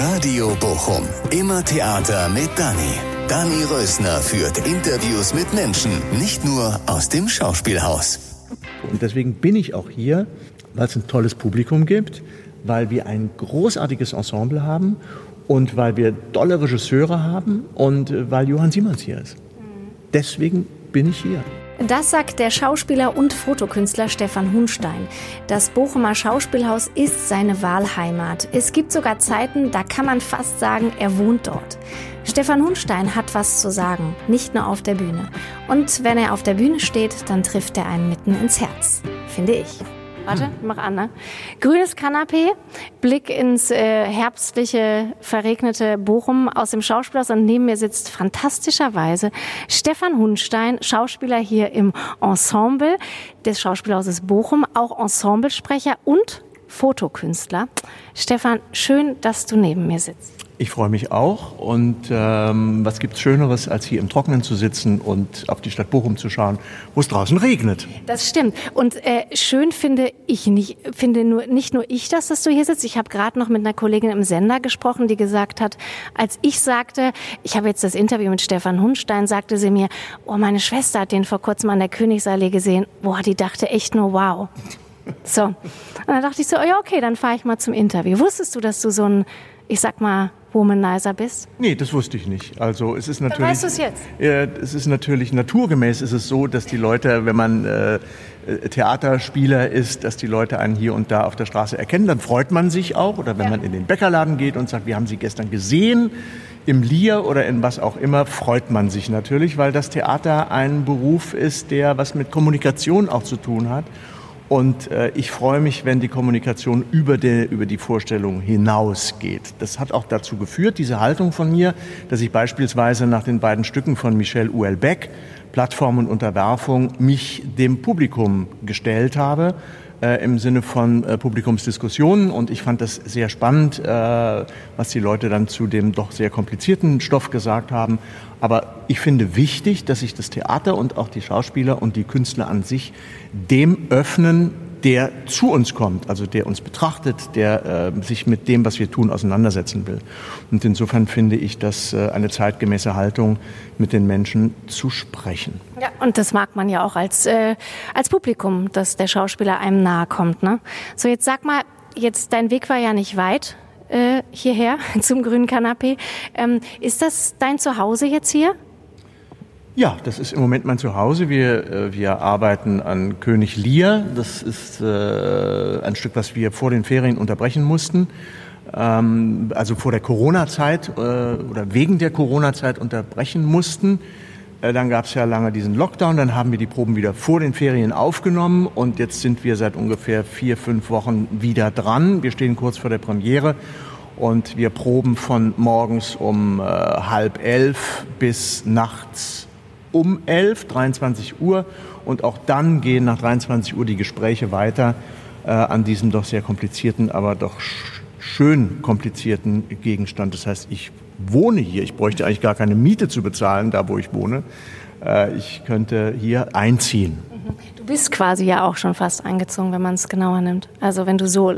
Radio Bochum. Immer Theater mit Dani. Dani Rösner führt Interviews mit Menschen, nicht nur aus dem Schauspielhaus. Und deswegen bin ich auch hier, weil es ein tolles Publikum gibt, weil wir ein großartiges Ensemble haben und weil wir tolle Regisseure haben und weil Johann Simons hier ist. Deswegen bin ich hier. Das sagt der Schauspieler und Fotokünstler Stefan Hunstein. Das Bochumer Schauspielhaus ist seine Wahlheimat. Es gibt sogar Zeiten, da kann man fast sagen, er wohnt dort. Stefan Hunstein hat was zu sagen, nicht nur auf der Bühne. Und wenn er auf der Bühne steht, dann trifft er einen mitten ins Herz, finde ich. Warte, mach an, ne? Grünes Kanapee, Blick ins äh, herbstliche, verregnete Bochum aus dem Schauspielhaus und neben mir sitzt fantastischerweise Stefan Hunstein, Schauspieler hier im Ensemble des Schauspielhauses Bochum, auch Ensemblesprecher und Fotokünstler. Stefan, schön, dass du neben mir sitzt. Ich freue mich auch. Und ähm, was gibt's Schöneres, als hier im Trockenen zu sitzen und auf die Stadt Bochum zu schauen, wo es draußen regnet? Das stimmt. Und äh, schön finde ich nicht, finde nur nicht nur ich das, dass du hier sitzt. Ich habe gerade noch mit einer Kollegin im Sender gesprochen, die gesagt hat, als ich sagte, ich habe jetzt das Interview mit Stefan Hunstein, sagte sie mir, oh, meine Schwester hat den vor kurzem an der Königsallee gesehen. Boah, die dachte echt nur, wow. So. Und dann dachte ich so, oh ja, okay, dann fahre ich mal zum Interview. Wusstest du, dass du so ein, ich sag mal, Womanizer bist? Nee, das wusste ich nicht. Also es ist natürlich. Dann weißt du es jetzt. Äh, es ist natürlich naturgemäß ist es so, dass die Leute, wenn man äh, Theaterspieler ist, dass die Leute einen hier und da auf der Straße erkennen. Dann freut man sich auch. Oder wenn ja. man in den Bäckerladen geht und sagt, wir haben Sie gestern gesehen im Lier oder in was auch immer, freut man sich natürlich, weil das Theater ein Beruf ist, der was mit Kommunikation auch zu tun hat. Und äh, ich freue mich, wenn die Kommunikation über die, über die Vorstellung hinausgeht. Das hat auch dazu geführt, diese Haltung von mir, dass ich beispielsweise nach den beiden Stücken von Michel Houellebecq, Plattform und Unterwerfung, mich dem Publikum gestellt habe äh, im Sinne von äh, Publikumsdiskussionen. Und ich fand das sehr spannend, äh, was die Leute dann zu dem doch sehr komplizierten Stoff gesagt haben. Aber ich finde wichtig, dass sich das Theater und auch die Schauspieler und die Künstler an sich dem öffnen, der zu uns kommt, also der uns betrachtet, der äh, sich mit dem, was wir tun, auseinandersetzen will. Und insofern finde ich das äh, eine zeitgemäße Haltung, mit den Menschen zu sprechen. Ja, und das mag man ja auch als, äh, als Publikum, dass der Schauspieler einem nahe kommt. Ne? So, jetzt sag mal, jetzt dein Weg war ja nicht weit äh, hierher zum grünen Kanapee. Ähm, ist das dein Zuhause jetzt hier? Ja, das ist im Moment mein Zuhause. Wir, äh, wir arbeiten an König Lear. Das ist äh, ein Stück, was wir vor den Ferien unterbrechen mussten. Ähm, also vor der Corona-Zeit äh, oder wegen der Corona-Zeit unterbrechen mussten. Äh, dann gab es ja lange diesen Lockdown, dann haben wir die Proben wieder vor den Ferien aufgenommen und jetzt sind wir seit ungefähr vier, fünf Wochen wieder dran. Wir stehen kurz vor der Premiere und wir proben von morgens um äh, halb elf bis nachts um elf, 23 Uhr und auch dann gehen nach 23 Uhr die Gespräche weiter äh, an diesem doch sehr komplizierten, aber doch schön komplizierten Gegenstand. Das heißt, ich wohne hier. Ich bräuchte eigentlich gar keine Miete zu bezahlen, da wo ich wohne. Äh, ich könnte hier einziehen. Mhm. Du bist quasi ja auch schon fast eingezogen, wenn man es genauer nimmt. Also wenn du so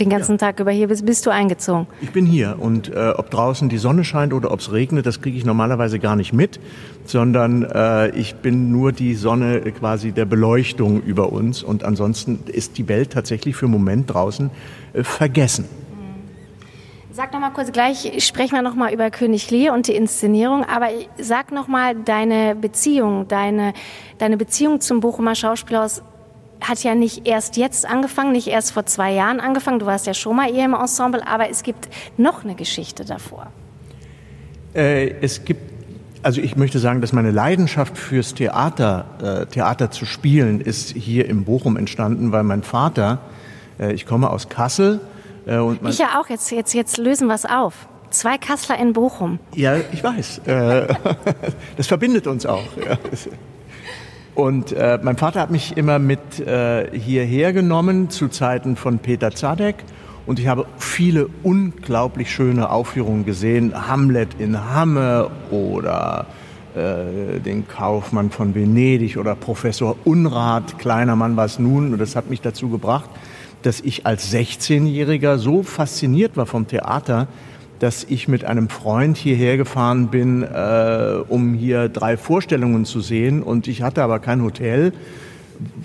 den ganzen ja. Tag über hier bist, bist du eingezogen. Ich bin hier und äh, ob draußen die Sonne scheint oder ob es regnet, das kriege ich normalerweise gar nicht mit, sondern äh, ich bin nur die Sonne quasi der Beleuchtung über uns und ansonsten ist die Welt tatsächlich für einen Moment draußen äh, vergessen. Sag noch mal kurz, gleich sprechen wir noch mal über König Lear und die Inszenierung, aber sag noch mal deine Beziehung, deine, deine Beziehung zum Bochumer Schauspielhaus hat ja nicht erst jetzt angefangen, nicht erst vor zwei Jahren angefangen. Du warst ja schon mal eher im Ensemble, aber es gibt noch eine Geschichte davor. Äh, es gibt, also ich möchte sagen, dass meine Leidenschaft fürs Theater, äh, Theater zu spielen, ist hier im Bochum entstanden, weil mein Vater, äh, ich komme aus Kassel, äh, und ich ja auch, jetzt, jetzt, jetzt lösen wir es auf. Zwei Kassler in Bochum. Ja, ich weiß. Äh, das verbindet uns auch. Und äh, mein Vater hat mich immer mit äh, hierher genommen zu Zeiten von Peter Zadek. Und ich habe viele unglaublich schöne Aufführungen gesehen. Hamlet in Hamme oder äh, den Kaufmann von Venedig oder Professor Unrat, kleiner Mann war es nun. Und das hat mich dazu gebracht, dass ich als 16-Jähriger so fasziniert war vom Theater, dass ich mit einem Freund hierher gefahren bin, äh, um hier drei Vorstellungen zu sehen. Und ich hatte aber kein Hotel.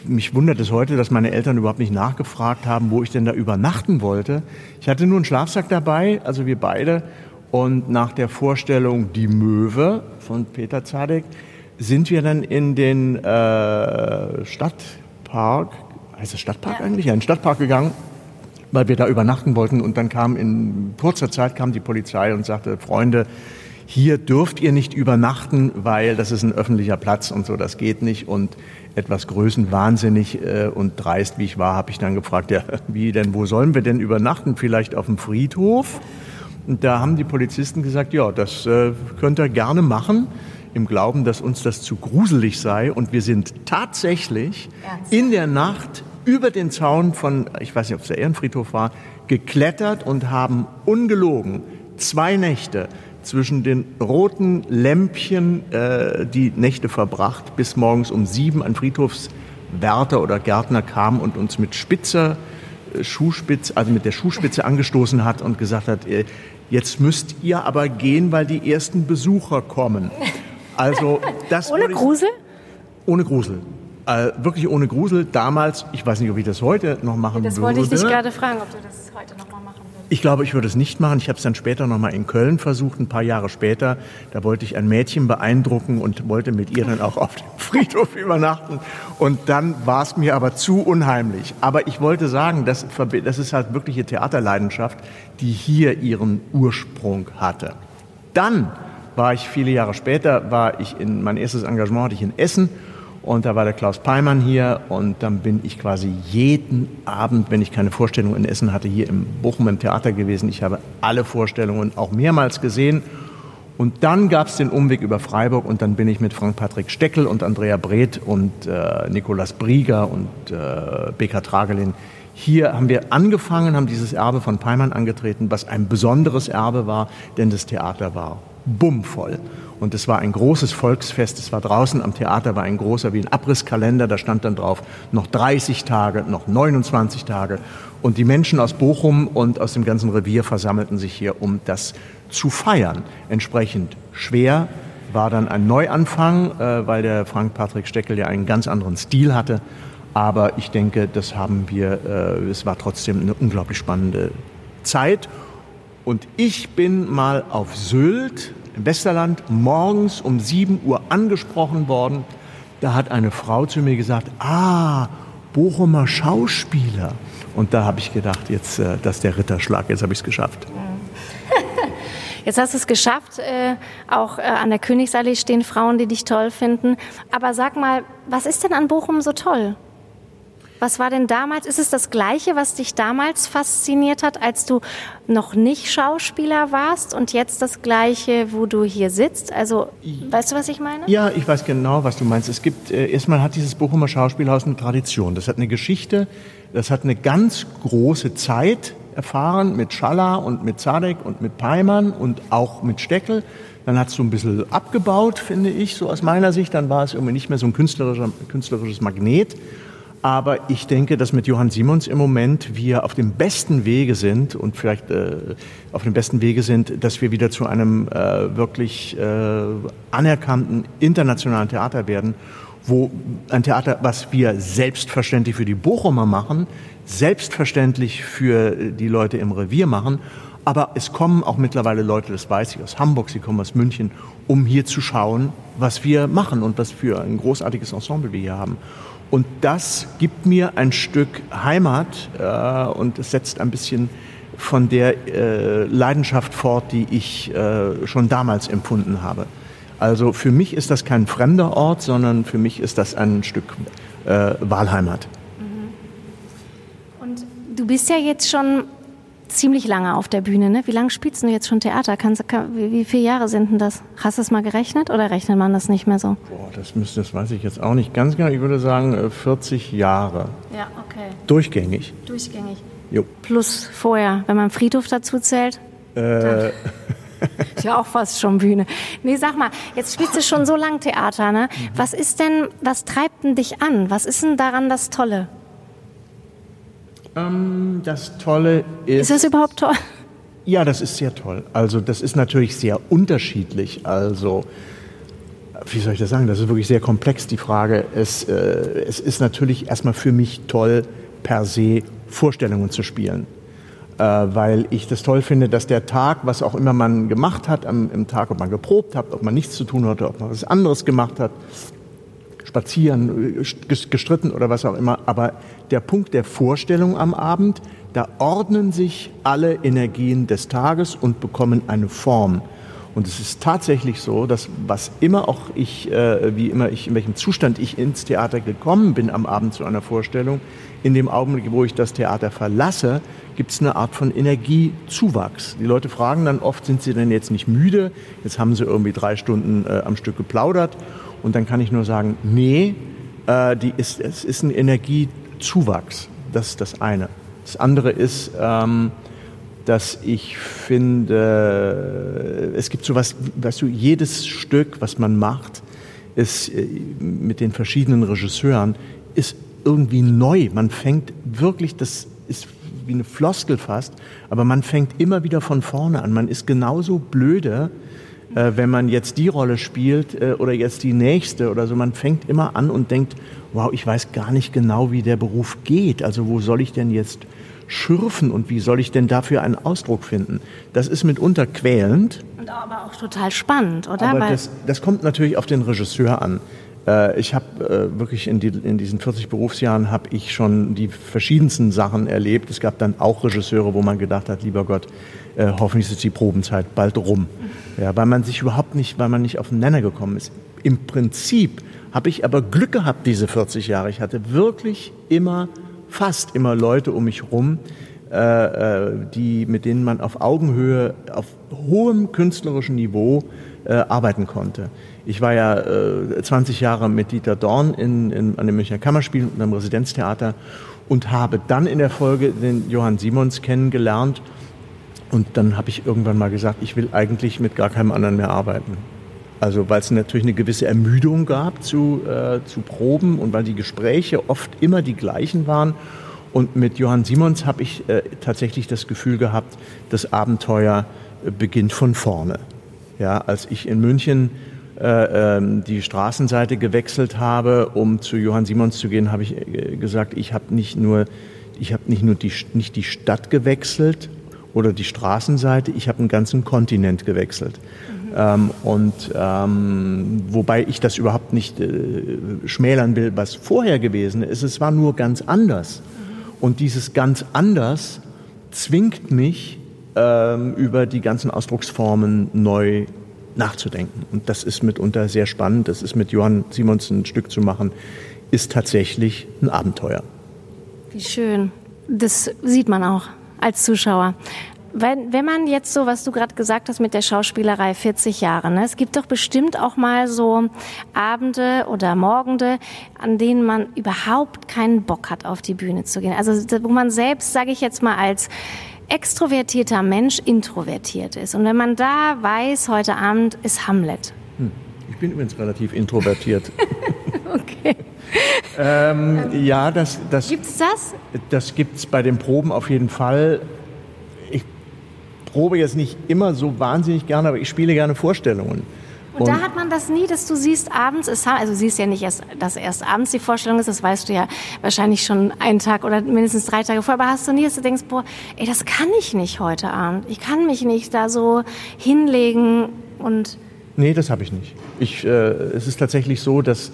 Mich wundert es heute, dass meine Eltern überhaupt nicht nachgefragt haben, wo ich denn da übernachten wollte. Ich hatte nur einen Schlafsack dabei, also wir beide. Und nach der Vorstellung Die Möwe von Peter Zadek sind wir dann in den äh, Stadtpark, heißt es Stadtpark ja. eigentlich? Ja, in den Stadtpark gegangen weil wir da übernachten wollten. Und dann kam in kurzer Zeit kam die Polizei und sagte, Freunde, hier dürft ihr nicht übernachten, weil das ist ein öffentlicher Platz und so, das geht nicht. Und etwas größenwahnsinnig äh, und dreist, wie ich war, habe ich dann gefragt, ja, wie denn, wo sollen wir denn übernachten? Vielleicht auf dem Friedhof? Und da haben die Polizisten gesagt, ja, das äh, könnt ihr gerne machen, im Glauben, dass uns das zu gruselig sei. Und wir sind tatsächlich Ernst? in der Nacht über den Zaun von, ich weiß nicht, ob es der Ehrenfriedhof war, geklettert und haben ungelogen zwei Nächte zwischen den roten Lämpchen äh, die Nächte verbracht, bis morgens um sieben ein Friedhofswärter oder Gärtner kam und uns mit spitzer äh, Schuhspitze, also mit der Schuhspitze angestoßen hat und gesagt hat, äh, jetzt müsst ihr aber gehen, weil die ersten Besucher kommen. Also das ohne Grusel? Ohne Grusel. Äh, wirklich ohne Grusel. Damals, ich weiß nicht, ob ich das heute noch machen das würde. Das wollte ich dich gerade fragen, ob du das heute noch mal machen würdest. Ich glaube, ich würde es nicht machen. Ich habe es dann später noch mal in Köln versucht, ein paar Jahre später. Da wollte ich ein Mädchen beeindrucken und wollte mit ihr dann auch auf dem Friedhof übernachten. Und dann war es mir aber zu unheimlich. Aber ich wollte sagen, das, das ist halt wirkliche Theaterleidenschaft, die hier ihren Ursprung hatte. Dann war ich viele Jahre später, war ich in mein erstes Engagement hatte ich in Essen und da war der Klaus Peimann hier und dann bin ich quasi jeden Abend, wenn ich keine Vorstellung in Essen hatte, hier im Bochum im Theater gewesen. Ich habe alle Vorstellungen auch mehrmals gesehen. Und dann gab es den Umweg über Freiburg und dann bin ich mit Frank-Patrick Steckel und Andrea Breth und äh, Nikolaus Brieger und äh, Beka Tragelin. Hier haben wir angefangen, haben dieses Erbe von Peimann angetreten, was ein besonderes Erbe war, denn das Theater war bummvoll. Und es war ein großes Volksfest. Es war draußen am Theater, war ein großer wie ein Abrisskalender. Da stand dann drauf noch 30 Tage, noch 29 Tage. Und die Menschen aus Bochum und aus dem ganzen Revier versammelten sich hier, um das zu feiern. Entsprechend schwer war dann ein Neuanfang, äh, weil der Frank-Patrick Steckel ja einen ganz anderen Stil hatte. Aber ich denke, das haben wir, äh, es war trotzdem eine unglaublich spannende Zeit. Und ich bin mal auf Sylt im Westerland morgens um 7 Uhr angesprochen worden. Da hat eine Frau zu mir gesagt, ah, Bochumer Schauspieler. Und da habe ich gedacht, jetzt, äh, das ist der Ritterschlag, jetzt habe ich es geschafft. Jetzt hast du es geschafft. Äh, auch äh, an der Königsallee stehen Frauen, die dich toll finden. Aber sag mal, was ist denn an Bochum so toll? Was war denn damals? Ist es das Gleiche, was dich damals fasziniert hat, als du noch nicht Schauspieler warst und jetzt das Gleiche, wo du hier sitzt? Also, weißt du, was ich meine? Ja, ich weiß genau, was du meinst. Es gibt, äh, erstmal hat dieses Bochumer Schauspielhaus eine Tradition. Das hat eine Geschichte, das hat eine ganz große Zeit erfahren mit Schaller und mit Zadek und mit Peimann und auch mit Steckel. Dann hat es so ein bisschen abgebaut, finde ich, so aus meiner Sicht. Dann war es irgendwie nicht mehr so ein künstlerisches Magnet. Aber ich denke, dass mit Johann Simons im Moment wir auf dem besten Wege sind und vielleicht äh, auf dem besten Wege sind, dass wir wieder zu einem äh, wirklich äh, anerkannten internationalen Theater werden, wo ein Theater, was wir selbstverständlich für die Bochumer machen, selbstverständlich für die Leute im Revier machen, aber es kommen auch mittlerweile Leute, das weiß ich, aus Hamburg, sie kommen aus München, um hier zu schauen, was wir machen und was für ein großartiges Ensemble wir hier haben. Und das gibt mir ein Stück Heimat äh, und es setzt ein bisschen von der äh, Leidenschaft fort, die ich äh, schon damals empfunden habe. Also für mich ist das kein fremder Ort, sondern für mich ist das ein Stück äh, Wahlheimat. Und du bist ja jetzt schon ziemlich lange auf der Bühne. Ne? Wie lange spielst du jetzt schon Theater? Kannst, kann, wie, wie, viele Jahre sind denn das? Hast du es mal gerechnet oder rechnet man das nicht mehr so? Boah, das, müsste, das weiß ich jetzt auch nicht ganz genau. Ich würde sagen 40 äh, Jahre. Ja, okay. Durchgängig. Durchgängig. Jo. Plus vorher, wenn man Friedhof dazu zählt. Äh. Ist ja auch fast schon Bühne. Nee, sag mal, jetzt spielst du schon so lange Theater, ne? Mhm. Was ist denn, was treibt denn dich an? Was ist denn daran das Tolle? Ähm, das Tolle ist. Ist das überhaupt toll? Ja, das ist sehr toll. Also das ist natürlich sehr unterschiedlich. Also wie soll ich das sagen? Das ist wirklich sehr komplex, die Frage. Es, äh, es ist natürlich erstmal für mich toll, per se Vorstellungen zu spielen. Äh, weil ich das toll finde, dass der Tag, was auch immer man gemacht hat, am, im Tag, ob man geprobt hat, ob man nichts zu tun hatte, ob man was anderes gemacht hat, spazieren, gestritten oder was auch immer, aber der Punkt der Vorstellung am Abend, da ordnen sich alle Energien des Tages und bekommen eine Form. Und es ist tatsächlich so, dass was immer auch ich, äh, wie immer ich, in welchem Zustand ich ins Theater gekommen bin am Abend zu einer Vorstellung, in dem Augenblick, wo ich das Theater verlasse, gibt es eine Art von Energiezuwachs. Die Leute fragen dann oft, sind sie denn jetzt nicht müde? Jetzt haben sie irgendwie drei Stunden äh, am Stück geplaudert. Und dann kann ich nur sagen, nee, äh, die ist, es ist ein Energiezuwachs. Das ist das eine. Das andere ist, ähm, dass ich finde, es gibt sowas, weißt du, jedes Stück, was man macht, ist äh, mit den verschiedenen Regisseuren, ist irgendwie neu. Man fängt wirklich, das ist wie eine Floskel fast, aber man fängt immer wieder von vorne an. Man ist genauso blöde, äh, wenn man jetzt die Rolle spielt äh, oder jetzt die nächste oder so. Man fängt immer an und denkt, wow, ich weiß gar nicht genau, wie der Beruf geht. Also wo soll ich denn jetzt schürfen und wie soll ich denn dafür einen Ausdruck finden? Das ist mitunter quälend. Und aber auch total spannend, oder? Aber das, das kommt natürlich auf den Regisseur an. Äh, ich habe äh, wirklich in, die, in, diesen 40 Berufsjahren habe ich schon die verschiedensten Sachen erlebt. Es gab dann auch Regisseure, wo man gedacht hat, lieber Gott, äh, hoffentlich ist die Probenzeit bald rum. Ja, weil man sich überhaupt nicht, weil man nicht auf den Nenner gekommen ist. Im Prinzip habe ich aber Glück gehabt diese 40 Jahre. Ich hatte wirklich immer fast immer Leute um mich rum, die, mit denen man auf Augenhöhe, auf hohem künstlerischen Niveau äh, arbeiten konnte. Ich war ja äh, 20 Jahre mit Dieter Dorn in, in, an dem Münchner Kammerspiel und am Residenztheater und habe dann in der Folge den Johann Simons kennengelernt. Und dann habe ich irgendwann mal gesagt, ich will eigentlich mit gar keinem anderen mehr arbeiten. Also weil es natürlich eine gewisse Ermüdung gab zu, äh, zu Proben und weil die Gespräche oft immer die gleichen waren. Und mit Johann Simons habe ich äh, tatsächlich das Gefühl gehabt, das Abenteuer äh, beginnt von vorne. Ja, als ich in München äh, ähm, die Straßenseite gewechselt habe, um zu Johann Simons zu gehen, habe ich äh, gesagt, ich habe nicht nur, ich habe nicht nur die, nicht die Stadt gewechselt oder die Straßenseite, ich habe einen ganzen Kontinent gewechselt. Ähm, und ähm, wobei ich das überhaupt nicht äh, schmälern will, was vorher gewesen ist, es war nur ganz anders. Und dieses ganz anders zwingt mich, ähm, über die ganzen Ausdrucksformen neu nachzudenken. Und das ist mitunter sehr spannend. Das ist mit Johann Simons ein Stück zu machen, ist tatsächlich ein Abenteuer. Wie schön. Das sieht man auch als Zuschauer. Wenn, wenn man jetzt so, was du gerade gesagt hast mit der Schauspielerei, 40 Jahre, ne? es gibt doch bestimmt auch mal so Abende oder Morgende, an denen man überhaupt keinen Bock hat, auf die Bühne zu gehen. Also wo man selbst, sage ich jetzt mal, als extrovertierter Mensch introvertiert ist. Und wenn man da weiß, heute Abend ist Hamlet. Hm. Ich bin übrigens relativ introvertiert. okay. ähm, ja, das, das. Gibt's das? Das gibt's bei den Proben auf jeden Fall probe jetzt nicht immer so wahnsinnig gerne, aber ich spiele gerne Vorstellungen. Und, und, da hat man das nie, dass du siehst abends, ist, also siehst ja nicht erst, dass erst abends die Vorstellung ist, das weißt du ja wahrscheinlich schon einen Tag oder mindestens drei Tage vorher, aber hast du nie, dass du denkst, boah, ey, das kann ich nicht heute Abend. Ich kann mich nicht da so hinlegen und... Nee, das habe ich nicht. Ich, äh, es ist tatsächlich so, dass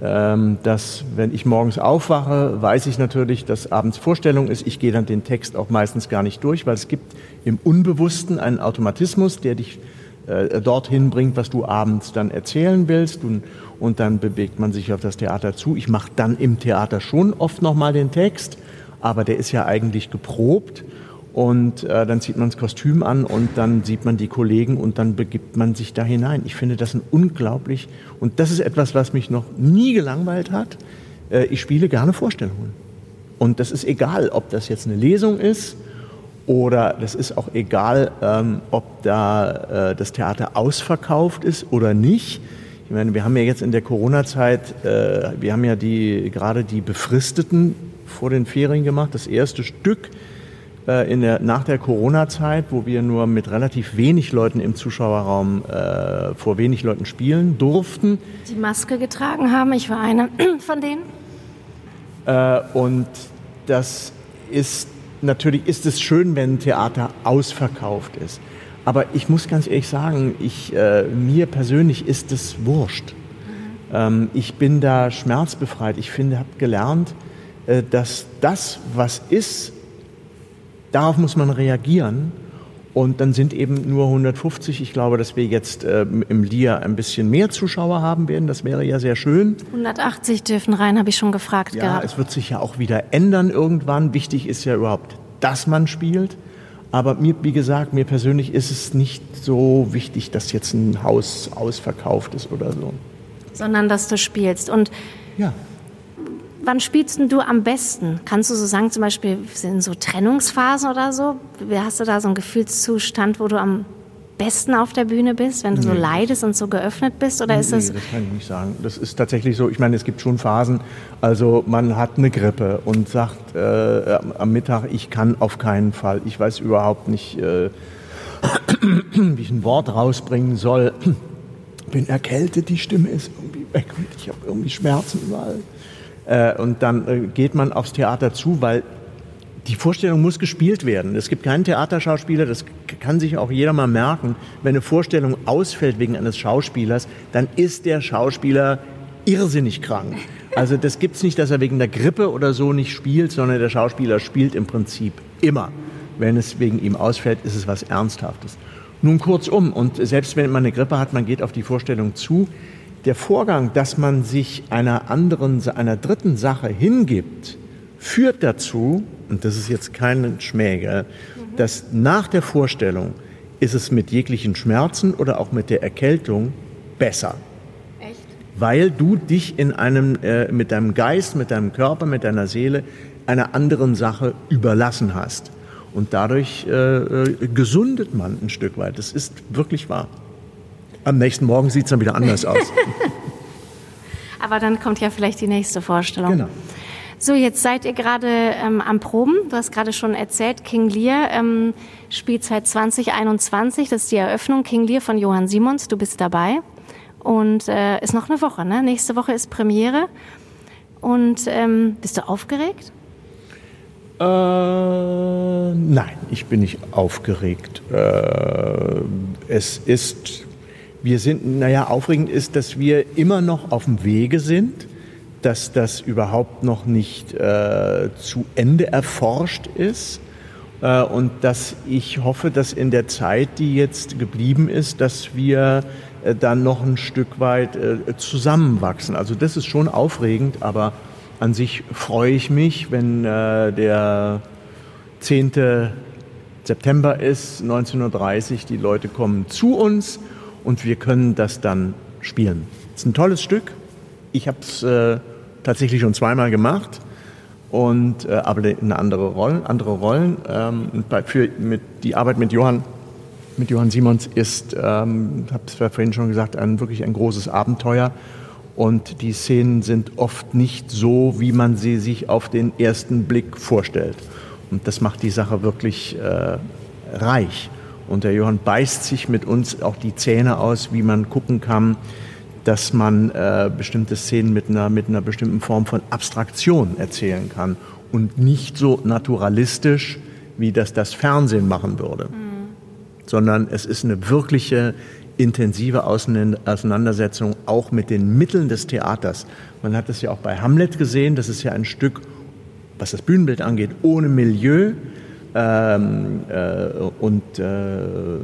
dass wenn ich morgens aufwache, weiß ich natürlich, dass abends Vorstellung ist. Ich gehe dann den Text auch meistens gar nicht durch, weil es gibt im Unbewussten einen Automatismus, der dich äh, dorthin bringt, was du abends dann erzählen willst. Und, und dann bewegt man sich auf das Theater zu. Ich mache dann im Theater schon oft nochmal den Text, aber der ist ja eigentlich geprobt. Und äh, dann zieht man das Kostüm an und dann sieht man die Kollegen und dann begibt man sich da hinein. Ich finde das ein unglaublich, und das ist etwas, was mich noch nie gelangweilt hat. Äh, ich spiele gerne Vorstellungen. Und das ist egal, ob das jetzt eine Lesung ist oder das ist auch egal, ähm, ob da äh, das Theater ausverkauft ist oder nicht. Ich meine, wir haben ja jetzt in der Corona-Zeit, äh, wir haben ja die, gerade die befristeten vor den Ferien gemacht, das erste Stück äh, in der, nach der Corona-Zeit, wo wir nur mit relativ wenig Leuten im Zuschauerraum äh, vor wenig Leuten spielen durften. Die Maske getragen haben, ich war eine von denen. Äh, und das ist natürlich ist es schön, wenn ein Theater ausverkauft ist. Aber ich muss ganz ehrlich sagen, ich, äh, mir persönlich ist es wurscht. Mhm. Ähm, ich bin da schmerzbefreit. Ich finde, habe gelernt, äh, dass das, was ist, darauf muss man reagieren. Und dann sind eben nur 150. Ich glaube, dass wir jetzt äh, im LIA ein bisschen mehr Zuschauer haben werden. Das wäre ja sehr schön. 180 dürfen rein, habe ich schon gefragt ja, gehabt. Es wird sich ja auch wieder ändern irgendwann. Wichtig ist ja überhaupt, dass man spielt. Aber mir, wie gesagt, mir persönlich ist es nicht so wichtig, dass jetzt ein Haus ausverkauft ist oder so. Sondern dass du spielst. Und ja. Wann spielst du am besten? Kannst du so sagen, zum Beispiel in so Trennungsphasen oder so? Hast du da so einen Gefühlszustand, wo du am besten auf der Bühne bist, wenn du nee. so leidest und so geöffnet bist? Oder ist nee, das? das kann ich nicht sagen. Das ist tatsächlich so. Ich meine, es gibt schon Phasen. Also man hat eine Grippe und sagt äh, am Mittag, ich kann auf keinen Fall. Ich weiß überhaupt nicht, äh, wie ich ein Wort rausbringen soll. Bin erkältet, die Stimme ist irgendwie weg und ich habe irgendwie Schmerzen überall. Äh, und dann äh, geht man aufs Theater zu, weil die Vorstellung muss gespielt werden. Es gibt keinen Theaterschauspieler, das kann sich auch jeder mal merken. Wenn eine Vorstellung ausfällt wegen eines Schauspielers, dann ist der Schauspieler irrsinnig krank. Also das es nicht, dass er wegen der Grippe oder so nicht spielt, sondern der Schauspieler spielt im Prinzip immer. Wenn es wegen ihm ausfällt, ist es was Ernsthaftes. Nun kurzum, und selbst wenn man eine Grippe hat, man geht auf die Vorstellung zu, der Vorgang, dass man sich einer anderen, einer dritten Sache hingibt, führt dazu, und das ist jetzt kein Schmäh, dass nach der Vorstellung ist es mit jeglichen Schmerzen oder auch mit der Erkältung besser. Echt? Weil du dich in einem, äh, mit deinem Geist, mit deinem Körper, mit deiner Seele einer anderen Sache überlassen hast. Und dadurch äh, äh gesundet man ein Stück weit. Das ist wirklich wahr. Am nächsten Morgen sieht es dann wieder anders aus. Aber dann kommt ja vielleicht die nächste Vorstellung. Genau. So, jetzt seid ihr gerade ähm, am Proben. Du hast gerade schon erzählt, King Lear, ähm, Spielzeit 2021, das ist die Eröffnung. King Lear von Johann Simons, du bist dabei. Und äh, ist noch eine Woche, ne? Nächste Woche ist Premiere. Und ähm, bist du aufgeregt? Äh, nein, ich bin nicht aufgeregt. Äh, es ist, wir sind, naja, aufregend ist, dass wir immer noch auf dem Wege sind dass das überhaupt noch nicht äh, zu Ende erforscht ist äh, und dass ich hoffe, dass in der Zeit, die jetzt geblieben ist, dass wir äh, dann noch ein Stück weit äh, zusammenwachsen. Also das ist schon aufregend, aber an sich freue ich mich, wenn äh, der 10. September ist, 19.30 Uhr, die Leute kommen zu uns und wir können das dann spielen. Es ist ein tolles Stück ich habe es äh, tatsächlich schon zweimal gemacht, und, äh, aber in andere Rollen. Andere Rollen ähm, für mit, die Arbeit mit Johann, mit Johann Simons ist, ähm, habe es vorhin schon gesagt, ein, wirklich ein großes Abenteuer. Und die Szenen sind oft nicht so, wie man sie sich auf den ersten Blick vorstellt. Und das macht die Sache wirklich äh, reich. Und der Johann beißt sich mit uns auch die Zähne aus, wie man gucken kann, dass man äh, bestimmte Szenen mit einer, mit einer bestimmten Form von Abstraktion erzählen kann und nicht so naturalistisch, wie das das Fernsehen machen würde, mhm. sondern es ist eine wirkliche intensive Auseinandersetzung auch mit den Mitteln des Theaters. Man hat es ja auch bei Hamlet gesehen, das ist ja ein Stück, was das Bühnenbild angeht, ohne Milieu ähm, äh, und äh,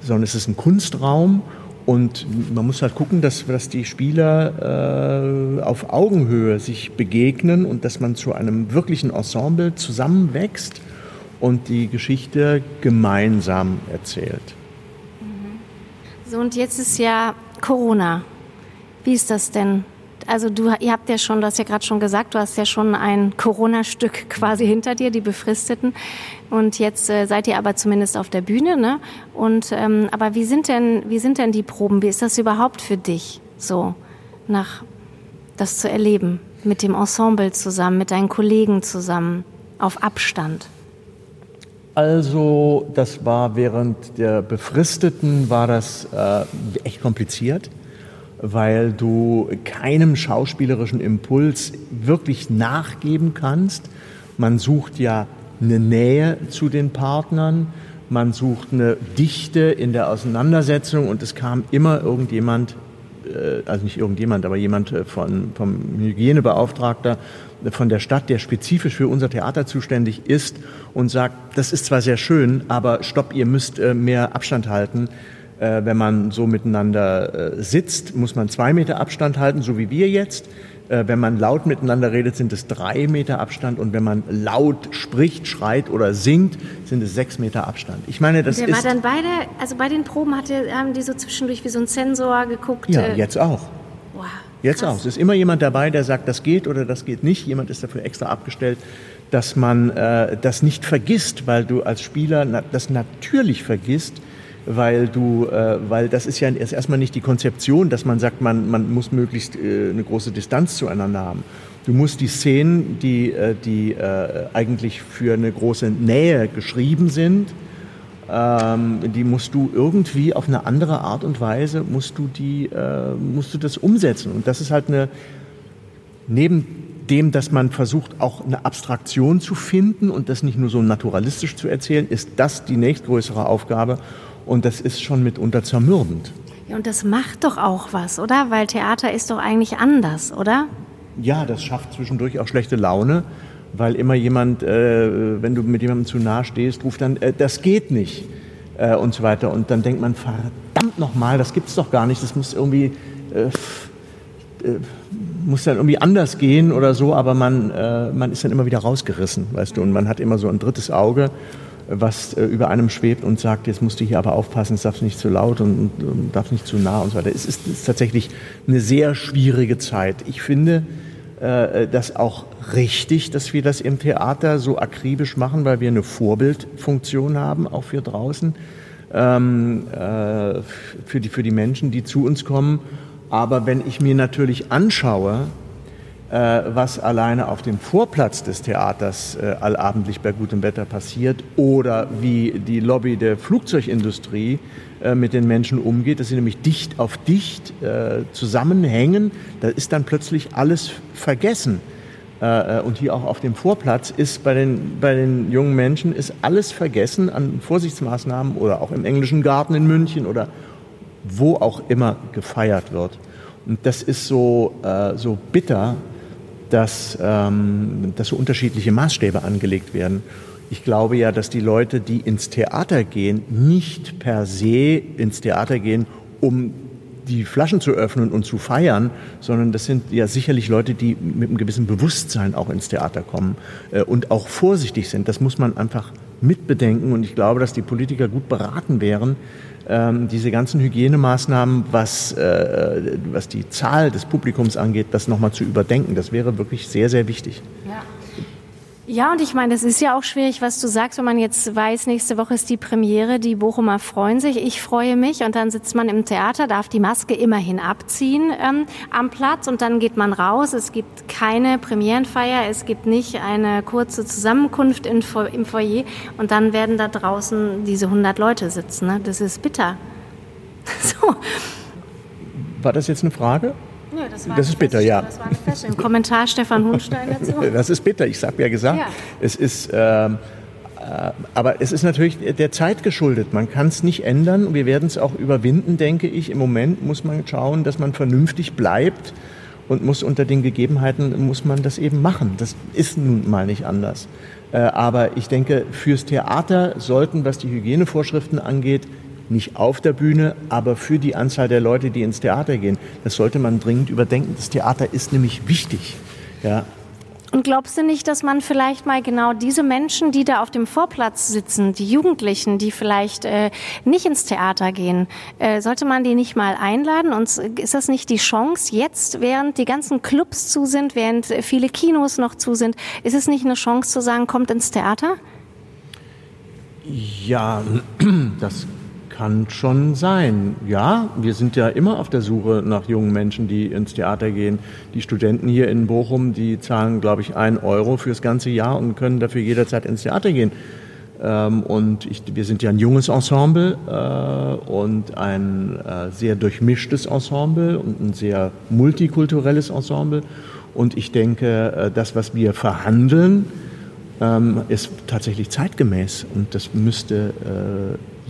sondern es ist ein Kunstraum und man muss halt gucken, dass, dass die Spieler äh, auf Augenhöhe sich begegnen und dass man zu einem wirklichen Ensemble zusammenwächst und die Geschichte gemeinsam erzählt. So, und jetzt ist ja Corona. Wie ist das denn? Also du, ihr habt ja schon, du hast ja gerade schon gesagt, du hast ja schon ein Corona-Stück quasi hinter dir, die befristeten. Und jetzt äh, seid ihr aber zumindest auf der Bühne, ne? Und ähm, aber wie sind denn, wie sind denn die Proben? Wie ist das überhaupt für dich, so nach das zu erleben? mit dem Ensemble zusammen, mit deinen Kollegen zusammen, auf Abstand? Also, das war während der Befristeten war das äh, echt kompliziert, weil du keinem schauspielerischen Impuls wirklich nachgeben kannst. Man sucht ja eine Nähe zu den Partnern, man sucht eine Dichte in der Auseinandersetzung und es kam immer irgendjemand, äh, also nicht irgendjemand, aber jemand äh, von, vom Hygienebeauftragter von der Stadt, der spezifisch für unser Theater zuständig ist und sagt, das ist zwar sehr schön, aber stopp, ihr müsst äh, mehr Abstand halten. Äh, wenn man so miteinander äh, sitzt, muss man zwei Meter Abstand halten, so wie wir jetzt. Wenn man laut miteinander redet, sind es drei Meter Abstand und wenn man laut spricht, schreit oder singt, sind es sechs Meter Abstand. Ich meine, das der ist. war dann beide, also bei den Proben hatte, haben die so zwischendurch wie so ein Sensor geguckt. Ja, jetzt auch. Wow. Jetzt auch. Es ist immer jemand dabei, der sagt, das geht oder das geht nicht. Jemand ist dafür extra abgestellt, dass man äh, das nicht vergisst, weil du als Spieler na, das natürlich vergisst, weil du, äh, weil das ist ja erst erstmal nicht die Konzeption, dass man sagt, man, man muss möglichst äh, eine große Distanz zueinander haben. Du musst die Szenen, die, äh, die äh, eigentlich für eine große Nähe geschrieben sind, ähm, die musst du irgendwie auf eine andere Art und Weise musst du die äh, musst du das umsetzen und das ist halt eine neben dem, dass man versucht auch eine Abstraktion zu finden und das nicht nur so naturalistisch zu erzählen, ist das die nächstgrößere Aufgabe und das ist schon mitunter zermürbend. Ja, und das macht doch auch was, oder? Weil Theater ist doch eigentlich anders, oder? Ja, das schafft zwischendurch auch schlechte Laune weil immer jemand, äh, wenn du mit jemandem zu nahe stehst, ruft dann, äh, das geht nicht äh, und so weiter. Und dann denkt man, verdammt nochmal, das gibt's doch gar nicht, das muss irgendwie, äh, äh, muss dann irgendwie anders gehen oder so, aber man, äh, man ist dann immer wieder rausgerissen, weißt du, und man hat immer so ein drittes Auge, was über einem schwebt und sagt, jetzt musst du hier aber aufpassen, es darf nicht zu laut und, und, darf nicht zu nah und so weiter. Es ist, ist tatsächlich eine sehr schwierige Zeit. Ich finde, äh, das auch richtig, dass wir das im Theater so akribisch machen, weil wir eine Vorbildfunktion haben, auch für draußen, ähm, äh, für, die, für die Menschen, die zu uns kommen. Aber wenn ich mir natürlich anschaue, äh, was alleine auf dem Vorplatz des Theaters äh, allabendlich bei gutem Wetter passiert oder wie die Lobby der Flugzeugindustrie äh, mit den Menschen umgeht, dass sie nämlich dicht auf dicht äh, zusammenhängen, da ist dann plötzlich alles vergessen. Äh, äh, und hier auch auf dem Vorplatz ist bei den, bei den jungen Menschen ist alles vergessen an Vorsichtsmaßnahmen oder auch im englischen Garten in München oder wo auch immer gefeiert wird. Und das ist so, äh, so bitter, dass, ähm, dass so unterschiedliche Maßstäbe angelegt werden. Ich glaube ja, dass die Leute, die ins Theater gehen, nicht per se ins Theater gehen, um die Flaschen zu öffnen und zu feiern, sondern das sind ja sicherlich Leute, die mit einem gewissen Bewusstsein auch ins Theater kommen äh, und auch vorsichtig sind. Das muss man einfach mitbedenken und ich glaube, dass die Politiker gut beraten wären, ähm, diese ganzen Hygienemaßnahmen, was, äh, was die Zahl des Publikums angeht, das nochmal zu überdenken. Das wäre wirklich sehr, sehr wichtig. Ja. Ja, und ich meine, das ist ja auch schwierig, was du sagst, wenn man jetzt weiß, nächste Woche ist die Premiere, die Bochumer freuen sich, ich freue mich und dann sitzt man im Theater, darf die Maske immerhin abziehen ähm, am Platz und dann geht man raus. Es gibt keine Premierenfeier, es gibt nicht eine kurze Zusammenkunft in, im Foyer und dann werden da draußen diese 100 Leute sitzen. Ne? Das ist bitter. so. War das jetzt eine Frage? Ja, das, das ist bitter, ja. Das war eine. Kommentar Stefan Hunstein dazu. Das ist bitter, ich habe ja gesagt. Ja. Es ist, ähm, äh, aber es ist natürlich der Zeit geschuldet. Man kann es nicht ändern. Wir werden es auch überwinden, denke ich. Im Moment muss man schauen, dass man vernünftig bleibt und muss unter den Gegebenheiten muss man das eben machen. Das ist nun mal nicht anders. Äh, aber ich denke, fürs Theater sollten, was die Hygienevorschriften angeht, nicht auf der Bühne, aber für die Anzahl der Leute, die ins Theater gehen. Das sollte man dringend überdenken. Das Theater ist nämlich wichtig. Ja. Und glaubst du nicht, dass man vielleicht mal genau diese Menschen, die da auf dem Vorplatz sitzen, die Jugendlichen, die vielleicht äh, nicht ins Theater gehen, äh, sollte man die nicht mal einladen? Und ist das nicht die Chance, jetzt, während die ganzen Clubs zu sind, während viele Kinos noch zu sind, ist es nicht eine Chance zu sagen, kommt ins Theater? Ja, das kann schon sein. Ja, wir sind ja immer auf der Suche nach jungen Menschen, die ins Theater gehen. Die Studenten hier in Bochum, die zahlen, glaube ich, ein Euro fürs ganze Jahr und können dafür jederzeit ins Theater gehen. Ähm, und ich, wir sind ja ein junges Ensemble äh, und ein äh, sehr durchmischtes Ensemble und ein sehr multikulturelles Ensemble. Und ich denke, äh, das, was wir verhandeln, ähm, ist tatsächlich zeitgemäß und das müsste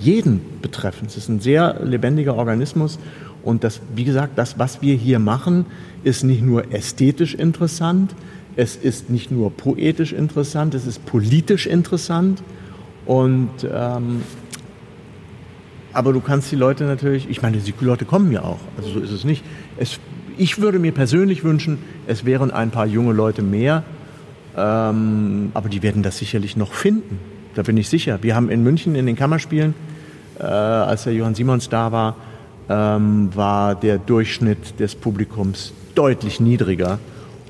jeden betreffen. Es ist ein sehr lebendiger Organismus und das, wie gesagt, das, was wir hier machen, ist nicht nur ästhetisch interessant, es ist nicht nur poetisch interessant, es ist politisch interessant und ähm, aber du kannst die Leute natürlich, ich meine, die Leute kommen ja auch, also so ist es nicht. Es, ich würde mir persönlich wünschen, es wären ein paar junge Leute mehr, ähm, aber die werden das sicherlich noch finden. Da bin ich sicher. Wir haben in München in den Kammerspielen, äh, als der Johann Simons da war, ähm, war der Durchschnitt des Publikums deutlich niedriger.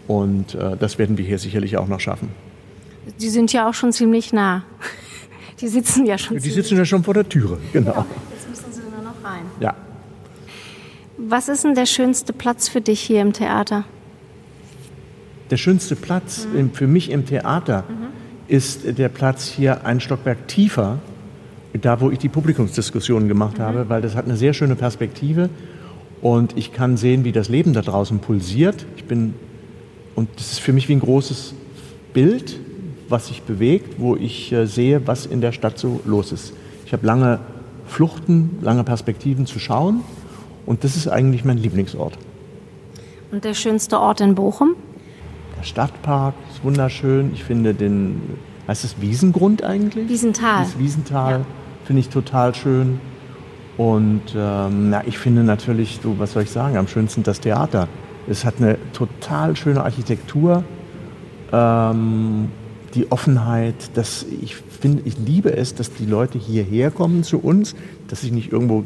Und äh, das werden wir hier sicherlich auch noch schaffen. Die sind ja auch schon ziemlich nah. Die sitzen ja schon. Die sitzen ja schon vor der Türe, genau. Ja, jetzt müssen sie nur noch rein. Ja. Was ist denn der schönste Platz für dich hier im Theater? Der schönste Platz mhm. im, für mich im Theater mhm. ist der Platz hier ein Stockwerk tiefer, da wo ich die Publikumsdiskussionen gemacht mhm. habe, weil das hat eine sehr schöne Perspektive und ich kann sehen, wie das Leben da draußen pulsiert. Ich bin und das ist für mich wie ein großes Bild was sich bewegt, wo ich äh, sehe, was in der Stadt so los ist. Ich habe lange Fluchten, lange Perspektiven zu schauen und das ist eigentlich mein Lieblingsort. Und der schönste Ort in Bochum? Der Stadtpark ist wunderschön. Ich finde den, heißt es Wiesengrund eigentlich? Wiesental. Das Wiesental ja. Finde ich total schön. Und ähm, na, ich finde natürlich, so, was soll ich sagen, am schönsten das Theater. Es hat eine total schöne Architektur. Ähm, die Offenheit, dass ich finde, ich liebe es, dass die Leute hierher kommen zu uns, dass ich nicht irgendwo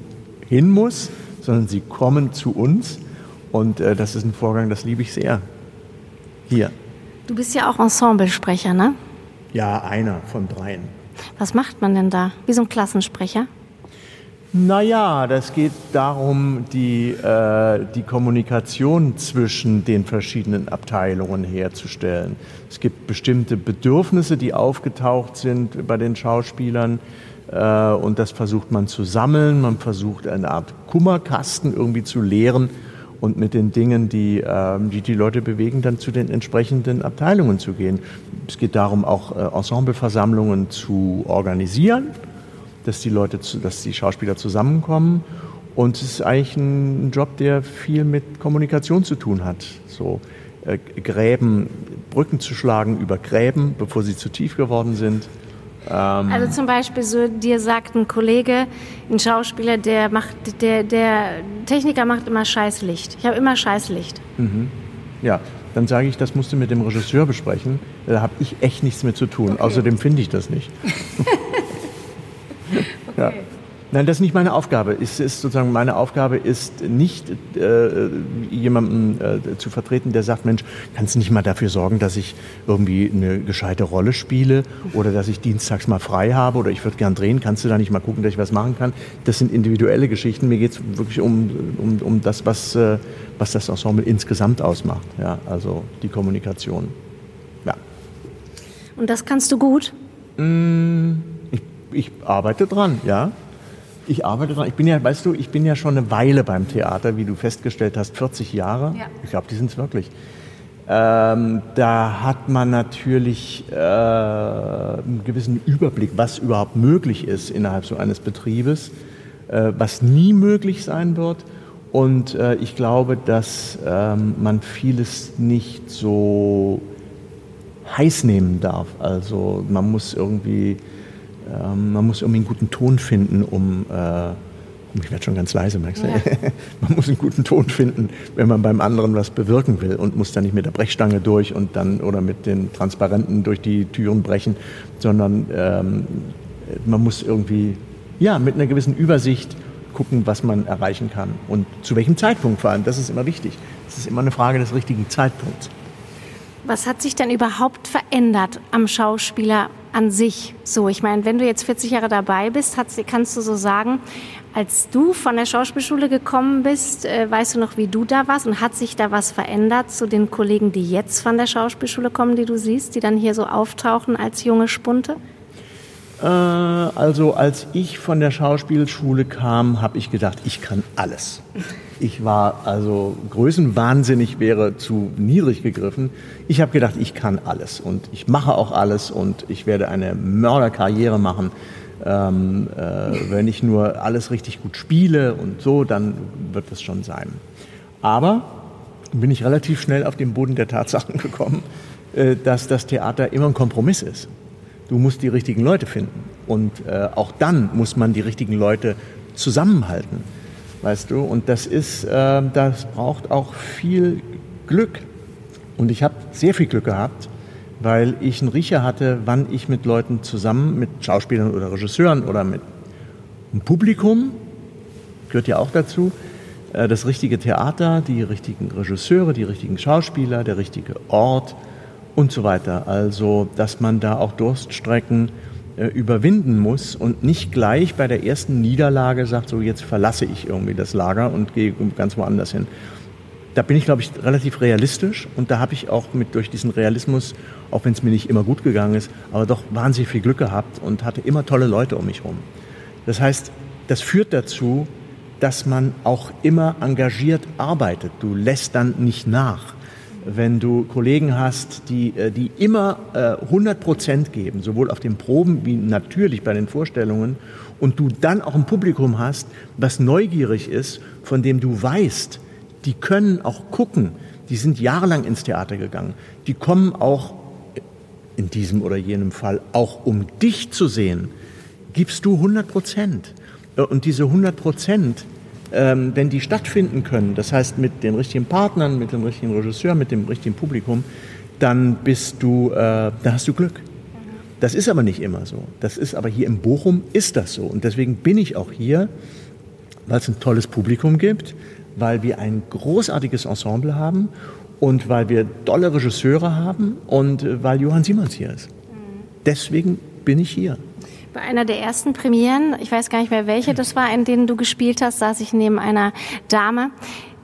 hin muss, sondern sie kommen zu uns. Und äh, das ist ein Vorgang, das liebe ich sehr. Hier. Du bist ja auch Ensemblesprecher, ne? Ja, einer von dreien. Was macht man denn da? Wie so ein Klassensprecher? Naja, das geht darum, die, äh, die Kommunikation zwischen den verschiedenen Abteilungen herzustellen. Es gibt bestimmte Bedürfnisse, die aufgetaucht sind bei den Schauspielern äh, und das versucht man zu sammeln. Man versucht eine Art Kummerkasten irgendwie zu leeren und mit den Dingen, die, äh, die die Leute bewegen, dann zu den entsprechenden Abteilungen zu gehen. Es geht darum, auch äh, Ensembleversammlungen zu organisieren dass die Leute, dass die Schauspieler zusammenkommen. Und es ist eigentlich ein Job, der viel mit Kommunikation zu tun hat. So äh, Gräben, Brücken zu schlagen über Gräben, bevor sie zu tief geworden sind. Ähm also zum Beispiel so, dir sagt ein Kollege, ein Schauspieler, der macht, der, der Techniker macht immer Scheißlicht. Ich habe immer Scheißlicht. Mhm. Ja, dann sage ich, das musst du mit dem Regisseur besprechen. Da habe ich echt nichts mit zu tun. Okay. Außerdem finde ich das nicht. Ja. Nein, das ist nicht meine Aufgabe. Es ist sozusagen meine Aufgabe ist nicht äh, jemanden äh, zu vertreten, der sagt, Mensch, kannst du nicht mal dafür sorgen, dass ich irgendwie eine gescheite Rolle spiele oder dass ich dienstags mal frei habe oder ich würde gern drehen, kannst du da nicht mal gucken, dass ich was machen kann? Das sind individuelle Geschichten. Mir geht es wirklich um, um, um das, was, äh, was das Ensemble insgesamt ausmacht. Ja, also die Kommunikation. Ja. Und das kannst du gut? Mmh ich arbeite dran, ja. Ich arbeite dran. Ich bin ja, weißt du, ich bin ja schon eine Weile beim Theater, wie du festgestellt hast, 40 Jahre. Ja. Ich glaube, die sind es wirklich. Ähm, da hat man natürlich äh, einen gewissen Überblick, was überhaupt möglich ist innerhalb so eines Betriebes, äh, was nie möglich sein wird. Und äh, ich glaube, dass ähm, man vieles nicht so heiß nehmen darf. Also man muss irgendwie ähm, man muss irgendwie einen guten Ton finden, um, äh, ich werde schon ganz leise, merkst du? Ja. man muss einen guten Ton finden, wenn man beim anderen was bewirken will und muss dann nicht mit der Brechstange durch und dann oder mit den Transparenten durch die Türen brechen, sondern ähm, man muss irgendwie ja mit einer gewissen Übersicht gucken, was man erreichen kann und zu welchem Zeitpunkt vor allem. Das ist immer wichtig. Es ist immer eine Frage des richtigen Zeitpunkts. Was hat sich denn überhaupt verändert am Schauspieler an sich. So, ich meine, wenn du jetzt 40 Jahre dabei bist, kannst du so sagen, als du von der Schauspielschule gekommen bist, äh, weißt du noch, wie du da warst und hat sich da was verändert zu den Kollegen, die jetzt von der Schauspielschule kommen, die du siehst, die dann hier so auftauchen als junge Spunte? Äh, also als ich von der Schauspielschule kam, habe ich gedacht, ich kann alles. Ich war also größenwahnsinnig wäre zu niedrig gegriffen. Ich habe gedacht, ich kann alles und ich mache auch alles und ich werde eine Mörderkarriere machen ähm, äh, wenn ich nur alles richtig gut spiele und so, dann wird das schon sein. Aber bin ich relativ schnell auf den Boden der Tatsachen gekommen, äh, dass das Theater immer ein Kompromiss ist. Du musst die richtigen Leute finden. Und äh, auch dann muss man die richtigen Leute zusammenhalten. Weißt du? Und das ist, äh, das braucht auch viel Glück. Und ich habe sehr viel Glück gehabt, weil ich einen Riecher hatte, wann ich mit Leuten zusammen, mit Schauspielern oder Regisseuren oder mit einem Publikum, gehört ja auch dazu, äh, das richtige Theater, die richtigen Regisseure, die richtigen Schauspieler, der richtige Ort und so weiter. Also, dass man da auch Durststrecken äh, überwinden muss und nicht gleich bei der ersten Niederlage sagt, so jetzt verlasse ich irgendwie das Lager und gehe ganz woanders hin da bin ich, glaube ich, relativ realistisch und da habe ich auch mit durch diesen Realismus, auch wenn es mir nicht immer gut gegangen ist, aber doch wahnsinnig viel Glück gehabt und hatte immer tolle Leute um mich herum. Das heißt, das führt dazu, dass man auch immer engagiert arbeitet. Du lässt dann nicht nach. Wenn du Kollegen hast, die, äh, die immer 100 äh, Prozent geben, sowohl auf den Proben wie natürlich bei den Vorstellungen, und du dann auch ein Publikum hast, was neugierig ist, von dem du weißt, die können auch gucken. Die sind jahrelang ins Theater gegangen. Die kommen auch in diesem oder jenem Fall auch um dich zu sehen. Gibst du 100 Prozent. Äh, und diese 100 Prozent, ähm, wenn die stattfinden können, das heißt mit den richtigen Partnern, mit dem richtigen Regisseur, mit dem richtigen Publikum, dann bist du, äh, da hast du Glück. Das ist aber nicht immer so. Das ist aber hier in Bochum ist das so. Und deswegen bin ich auch hier, weil es ein tolles Publikum gibt, weil wir ein großartiges Ensemble haben und weil wir tolle Regisseure haben und äh, weil Johann Simons hier ist. Deswegen bin ich hier. Bei einer der ersten Premieren, ich weiß gar nicht mehr welche das war, in denen du gespielt hast, saß ich neben einer Dame,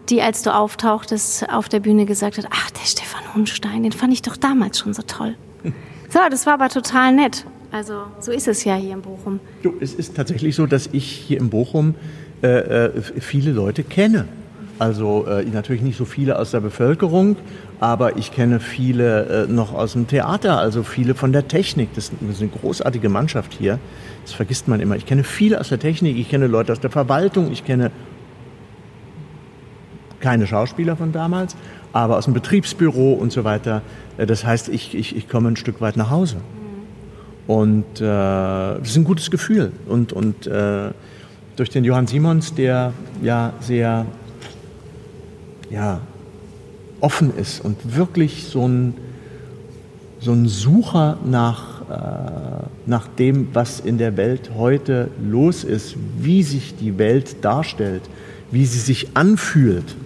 die, als du auftauchtest, auf der Bühne gesagt hat, ach, der Stefan Hunstein, den fand ich doch damals schon so toll. So, das war aber total nett. Also so ist es ja hier in Bochum. Du, es ist tatsächlich so, dass ich hier in Bochum äh, äh viele Leute kenne. Also äh, natürlich nicht so viele aus der Bevölkerung, aber ich kenne viele äh, noch aus dem Theater, also viele von der Technik. Das ist eine großartige Mannschaft hier. Das vergisst man immer. Ich kenne viele aus der Technik, ich kenne Leute aus der Verwaltung, ich kenne keine Schauspieler von damals, aber aus dem Betriebsbüro und so weiter. Äh, das heißt, ich, ich, ich komme ein Stück weit nach Hause. Und äh, das ist ein gutes Gefühl. Und, und äh, durch den Johann Simons, der ja sehr ja, offen ist und wirklich so ein, so ein Sucher nach, äh, nach dem, was in der Welt heute los ist, wie sich die Welt darstellt, wie sie sich anfühlt,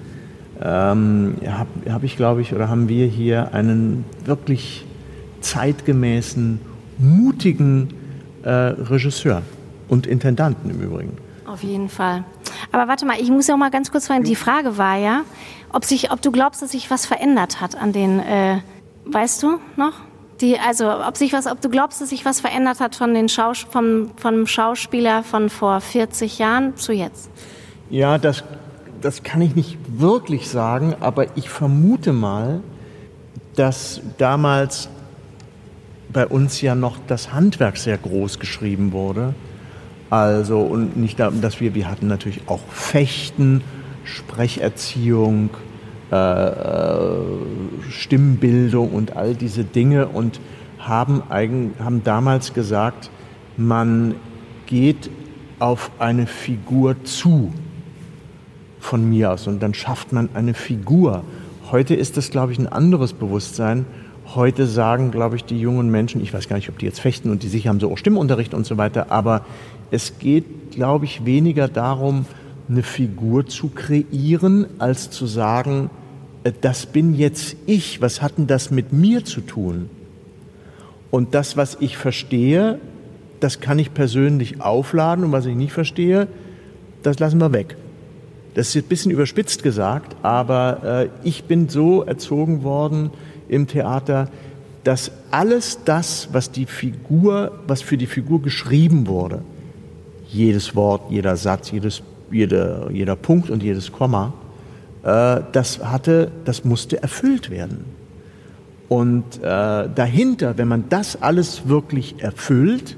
ähm, habe hab ich, glaube ich, oder haben wir hier einen wirklich zeitgemäßen, mutigen äh, Regisseur und Intendanten im Übrigen. Auf jeden Fall. Aber warte mal, ich muss ja auch mal ganz kurz fragen. Die Frage war ja, ob, sich, ob du glaubst, dass sich was verändert hat an den, äh, weißt du noch? Die, also ob sich was, ob du glaubst, dass sich was verändert hat von den Schaus vom, vom Schauspieler von vor 40 Jahren zu jetzt? Ja, das, das kann ich nicht wirklich sagen, aber ich vermute mal, dass damals bei uns ja noch das Handwerk sehr groß geschrieben wurde also, und nicht, dass wir, wir hatten natürlich auch Fechten, Sprecherziehung, äh, äh, Stimmbildung und all diese Dinge und haben, eigen, haben damals gesagt, man geht auf eine Figur zu von mir aus und dann schafft man eine Figur. Heute ist das, glaube ich, ein anderes Bewusstsein. Heute sagen, glaube ich, die jungen Menschen, ich weiß gar nicht, ob die jetzt fechten und die sicher haben so auch Stimmunterricht und so weiter, aber es geht, glaube ich, weniger darum, eine Figur zu kreieren, als zu sagen, äh, das bin jetzt ich, was hat denn das mit mir zu tun? Und das, was ich verstehe, das kann ich persönlich aufladen und was ich nicht verstehe, das lassen wir weg. Das ist ein bisschen überspitzt gesagt, aber äh, ich bin so erzogen worden im Theater, dass alles das, was die Figur, was für die Figur geschrieben wurde, jedes Wort, jeder Satz, jedes, jeder, jeder Punkt und jedes Komma, äh, das hatte, das musste erfüllt werden. Und äh, dahinter, wenn man das alles wirklich erfüllt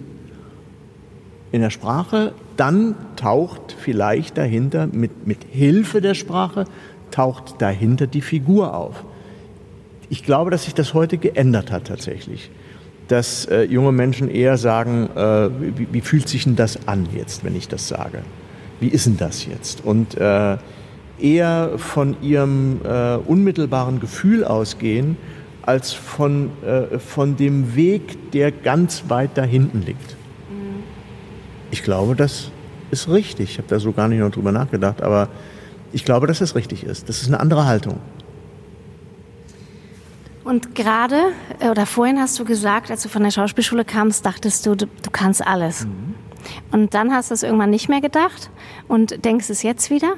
in der Sprache, dann taucht vielleicht dahinter, mit, mit Hilfe der Sprache, taucht dahinter die Figur auf. Ich glaube, dass sich das heute geändert hat tatsächlich. Dass äh, junge Menschen eher sagen, äh, wie, wie, fühlt sich denn das an jetzt, wenn ich das sage? Wie ist denn das jetzt? Und äh, eher von ihrem äh, unmittelbaren Gefühl ausgehen, als von, äh, von dem Weg, der ganz weit da hinten liegt. Mhm. Ich glaube, das ist richtig. Ich habe da so gar nicht noch drüber nachgedacht, aber ich glaube, dass das richtig ist. Das ist eine andere Haltung. Und gerade äh, oder vorhin hast du gesagt, als du von der Schauspielschule kamst, dachtest du, du, du kannst alles. Mhm. Und dann hast du es irgendwann nicht mehr gedacht und denkst es jetzt wieder?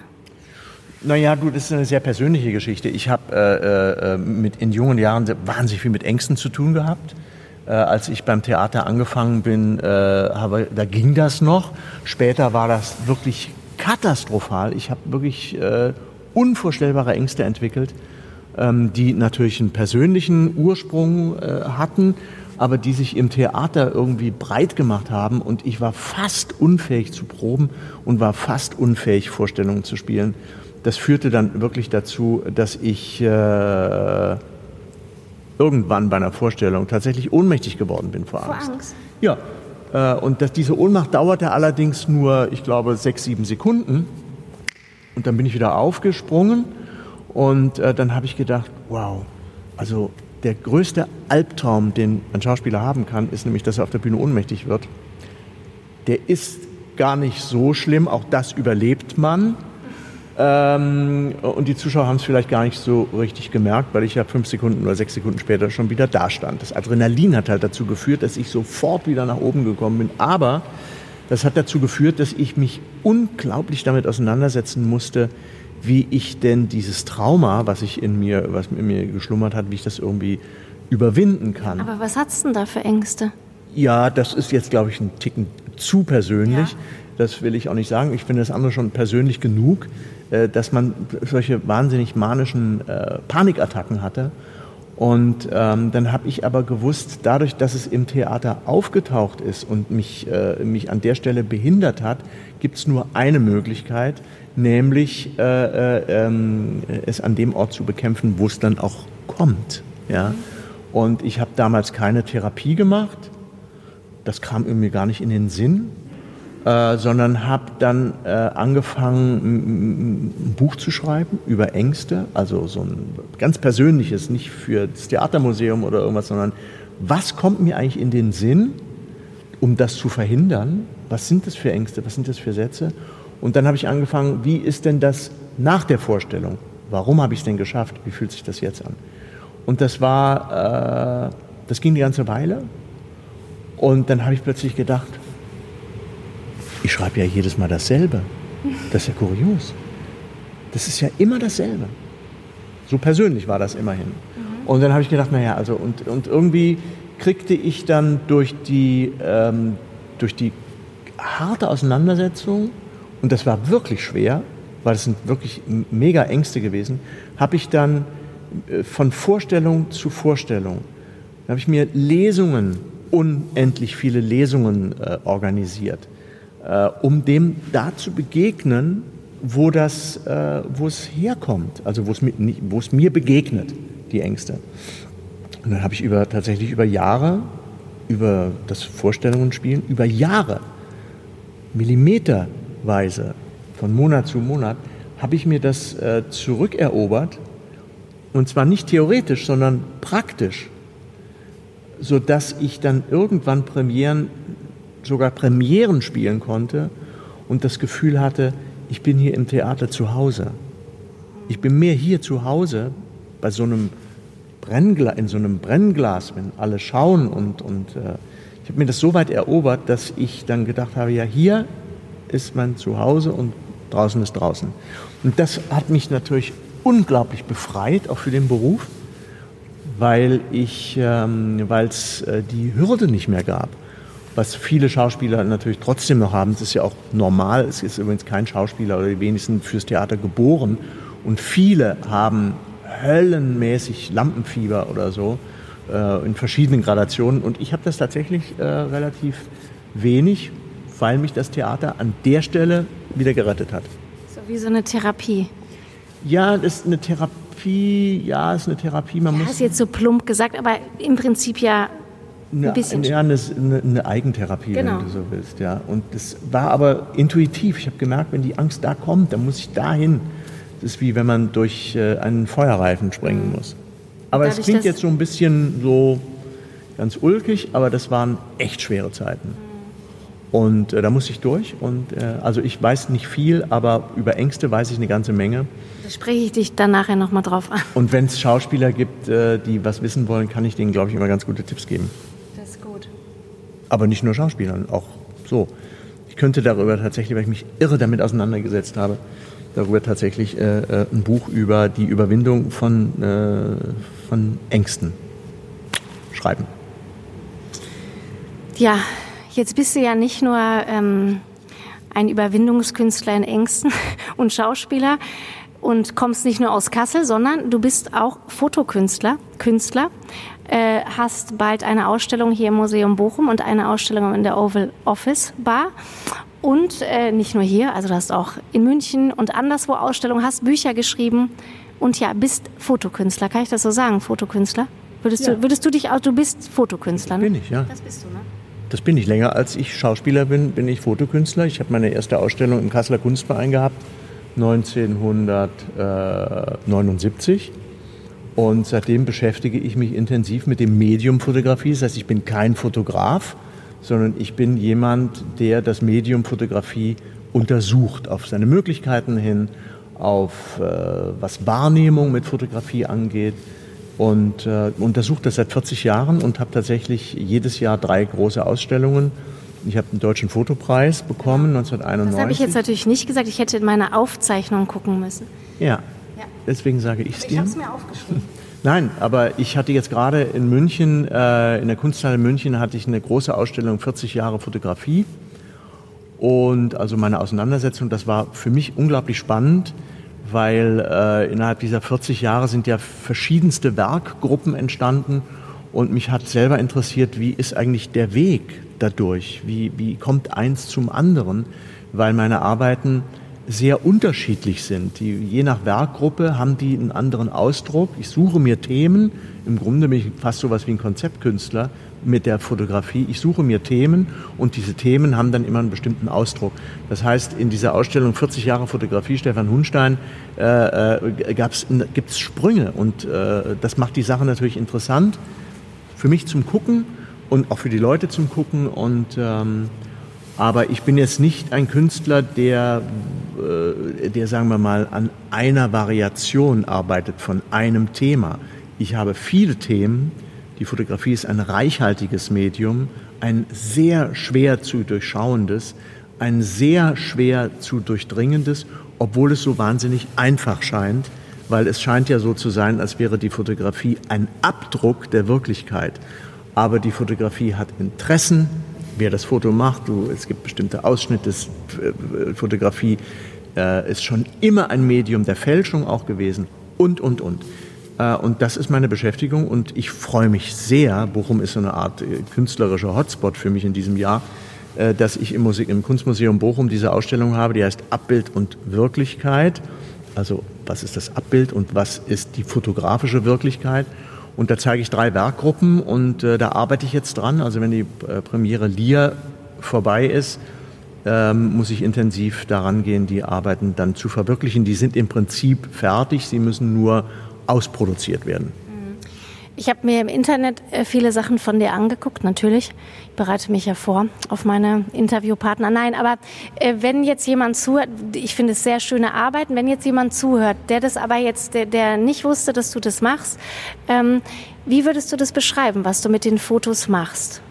Naja, du, das ist eine sehr persönliche Geschichte. Ich habe äh, äh, mit in jungen Jahren wahnsinnig viel mit Ängsten zu tun gehabt. Äh, als ich beim Theater angefangen bin, äh, habe, da ging das noch. Später war das wirklich katastrophal. Ich habe wirklich äh, unvorstellbare Ängste entwickelt ähm, die natürlich einen persönlichen Ursprung äh, hatten, aber die sich im Theater irgendwie breit gemacht haben und ich war fast unfähig zu proben und war fast unfähig, Vorstellungen zu spielen. Das führte dann wirklich dazu, dass ich äh, irgendwann bei einer Vorstellung tatsächlich ohnmächtig geworden bin vor Angst. Vor Angst? Ja. Äh, und dass diese Ohnmacht dauerte allerdings nur, ich glaube, sechs, sieben Sekunden. Und dann bin ich wieder aufgesprungen und äh, dann habe ich gedacht, wow, also der größte Albtraum, den ein Schauspieler haben kann, ist nämlich, dass er auf der Bühne ohnmächtig wird. Der ist gar nicht so schlimm, auch das überlebt man. Ähm, und die Zuschauer haben es vielleicht gar nicht so richtig gemerkt, weil ich ja fünf Sekunden oder sechs Sekunden später schon wieder da stand. Das Adrenalin hat halt dazu geführt, dass ich sofort wieder nach oben gekommen bin. Aber das hat dazu geführt, dass ich mich unglaublich damit auseinandersetzen musste, wie ich denn dieses Trauma, was ich in mir, was in mir geschlummert hat, wie ich das irgendwie überwinden kann. Aber was hat's denn da für Ängste? Ja, das ist jetzt, glaube ich, ein Ticken zu persönlich. Ja. Das will ich auch nicht sagen. Ich finde das andere schon persönlich genug, äh, dass man solche wahnsinnig manischen äh, Panikattacken hatte. Und ähm, dann habe ich aber gewusst, dadurch, dass es im Theater aufgetaucht ist und mich, äh, mich an der Stelle behindert hat, gibt es nur eine Möglichkeit, nämlich äh, äh, ähm, es an dem Ort zu bekämpfen, wo es dann auch kommt. Ja? Und ich habe damals keine Therapie gemacht, das kam irgendwie gar nicht in den Sinn, äh, sondern habe dann äh, angefangen, ein Buch zu schreiben über Ängste, also so ein ganz persönliches, nicht für das Theatermuseum oder irgendwas, sondern was kommt mir eigentlich in den Sinn, um das zu verhindern? Was sind das für Ängste? Was sind das für Sätze? Und dann habe ich angefangen, wie ist denn das nach der Vorstellung? Warum habe ich es denn geschafft? Wie fühlt sich das jetzt an? Und das war, äh, das ging die ganze Weile. Und dann habe ich plötzlich gedacht, ich schreibe ja jedes Mal dasselbe. Das ist ja kurios. Das ist ja immer dasselbe. So persönlich war das immerhin. Mhm. Und dann habe ich gedacht, naja, also und, und irgendwie kriegte ich dann durch die, ähm, durch die harte Auseinandersetzung und das war wirklich schwer, weil es sind wirklich mega Ängste gewesen, habe ich dann äh, von Vorstellung zu Vorstellung, habe ich mir Lesungen, unendlich viele Lesungen äh, organisiert, äh, um dem da zu begegnen, wo, das, äh, wo es herkommt, also wo es, mir, wo es mir begegnet, die Ängste. Und dann habe ich über, tatsächlich über Jahre, über das Vorstellungen spielen, über Jahre, Millimeter Weise, von Monat zu Monat, habe ich mir das äh, zurückerobert. Und zwar nicht theoretisch, sondern praktisch. Sodass ich dann irgendwann Premieren, sogar Premieren spielen konnte und das Gefühl hatte, ich bin hier im Theater zu Hause. Ich bin mehr hier zu Hause bei so einem Brenngla in so einem Brennglas, wenn alle schauen und, und äh, ich habe mir das so weit erobert, dass ich dann gedacht habe, ja, hier ist mein Zuhause und draußen ist draußen. Und das hat mich natürlich unglaublich befreit, auch für den Beruf, weil ähm, es äh, die Hürde nicht mehr gab. Was viele Schauspieler natürlich trotzdem noch haben, das ist ja auch normal. Es ist übrigens kein Schauspieler oder die wenigsten fürs Theater geboren. Und viele haben höllenmäßig Lampenfieber oder so äh, in verschiedenen Gradationen. Und ich habe das tatsächlich äh, relativ wenig, weil mich das Theater an der Stelle wieder gerettet hat. So wie so eine Therapie. Ja, das ist eine Therapie, ja, ist eine Therapie. Man ja, muss hast jetzt so plump gesagt, aber im Prinzip ja eine, ein bisschen. ja, eine, eine, eine Eigentherapie, Genau. wenn du so willst. Ja. Und das war aber intuitiv. Ich habe gemerkt, wenn die Angst da kommt, dann muss ich dahin. Das ist wie wenn man durch äh, einen Feuerreifen springen muss. Aber es klingt jetzt so ein bisschen so ganz ulkig, aber das waren echt schwere Zeiten. Und äh, da muss ich durch. Und äh, also ich weiß nicht viel, aber über Ängste weiß ich eine ganze Menge. Da spreche ich dich dann nachher nochmal drauf an. Und wenn es Schauspieler gibt, äh, die was wissen wollen, kann ich denen, glaube ich, immer ganz gute Tipps geben. Das ist gut. Aber nicht nur Schauspielern, auch so. Ich könnte darüber tatsächlich, weil ich mich irre damit auseinandergesetzt habe, darüber tatsächlich äh, äh, ein Buch über die Überwindung von, äh, von Ängsten schreiben. Ja, jetzt bist du ja nicht nur ähm, ein Überwindungskünstler in Ängsten und Schauspieler und kommst nicht nur aus Kassel, sondern du bist auch Fotokünstler, Künstler, äh, hast bald eine Ausstellung hier im Museum Bochum und eine Ausstellung in der Oval Office Bar. Und äh, nicht nur hier, also du hast auch in München und anderswo Ausstellungen, hast Bücher geschrieben und ja, bist Fotokünstler. Kann ich das so sagen, Fotokünstler? Würdest, Ja. du, würdest du dich auch, du bist Fotokünstler, ne? Bin ich, ja. Das bist du, ne? Das bin ich. Länger als ich Schauspieler bin, bin ich Fotokünstler. Ich habe meine erste Ausstellung im Kasseler Kunstverein gehabt, 1979. Und seitdem beschäftige ich mich intensiv mit dem Medium Fotografie. Das heißt, ich bin kein Fotograf, sondern ich bin jemand, der das Medium Fotografie untersucht, auf seine Möglichkeiten hin, auf äh, was Wahrnehmung mit Fotografie angeht. Und äh, untersuche das seit 40 Jahren und habe tatsächlich jedes Jahr drei große Ausstellungen. Ich habe den Deutschen Fotopreis bekommen, 1991. Das habe ich jetzt natürlich nicht gesagt. Ich hätte in meine Aufzeichnung gucken müssen. Ja, Ja. deswegen sage ich es Ich dir. habe es mir aufgeschrieben. Nein, aber ich hatte jetzt gerade in München, äh, in der Kunsthalle München, hatte ich eine große Ausstellung 40 Jahre Fotografie. Und also meine Auseinandersetzung, das war für mich unglaublich spannend, weil äh, innerhalb dieser 40 Jahre sind ja verschiedenste Werkgruppen entstanden. Und mich hat selber interessiert, wie ist eigentlich der Weg dadurch? Wie, wie kommt eins zum anderen? Weil meine Arbeiten sehr unterschiedlich sind. Die, je nach Werkgruppe haben die einen anderen Ausdruck. Ich suche mir Themen. Im Grunde bin ich fast so was wie ein Konzeptkünstler mit der Fotografie. Ich suche mir Themen und diese Themen haben dann immer einen bestimmten Ausdruck. Das heißt, in dieser Ausstellung 40 Jahre Fotografie Stefan Hunstein äh, äh, gibt es Sprünge und äh, das macht die Sache natürlich interessant für mich zum Gucken und auch für die Leute zum Gucken und ähm, aber ich bin jetzt nicht ein Künstler, der, äh, der, sagen wir mal, an einer Variation arbeitet von einem Thema. Ich habe viele Themen. Die Fotografie ist ein reichhaltiges Medium, ein sehr schwer zu durchschauendes, ein sehr schwer zu durchdringendes, obwohl es so wahnsinnig einfach scheint, weil es scheint ja so zu sein, als wäre die Fotografie ein Abdruck der Wirklichkeit. Aber die Fotografie hat Interessen, wer das Foto macht. Du, es gibt bestimmte Ausschnitte. Äh, Fotografie äh, ist schon immer ein Medium der Fälschung auch gewesen und, und, und. Äh, und das ist meine Beschäftigung und ich freue mich sehr. Bochum ist so eine Art äh, künstlerischer Hotspot für mich in diesem Jahr, äh, dass ich im, Musik, im Kunstmuseum Bochum diese Ausstellung habe, die heißt Abbild und Wirklichkeit. Also was ist das Abbild und was ist die fotografische Wirklichkeit? Und da zeige ich drei Werkgruppen und da arbeite ich jetzt dran. Also wenn die Premiere Lier vorbei ist, ähm, muss ich intensiv daran gehen, die Arbeiten dann zu verwirklichen. Die sind im Prinzip fertig, sie müssen nur ausproduziert werden. Ich habe mir im Internet äh, viele Sachen von dir angeguckt, natürlich. Ich bereite mich ja vor auf meine Interviewpartner. Nein, aber äh, wenn jetzt jemand zuhört, ich finde es sehr schöne Arbeiten, wenn jetzt jemand zuhört, der das aber jetzt, der, der nicht wusste, dass du das machst, ähm, wie würdest du das beschreiben, was du mit den Fotos machst?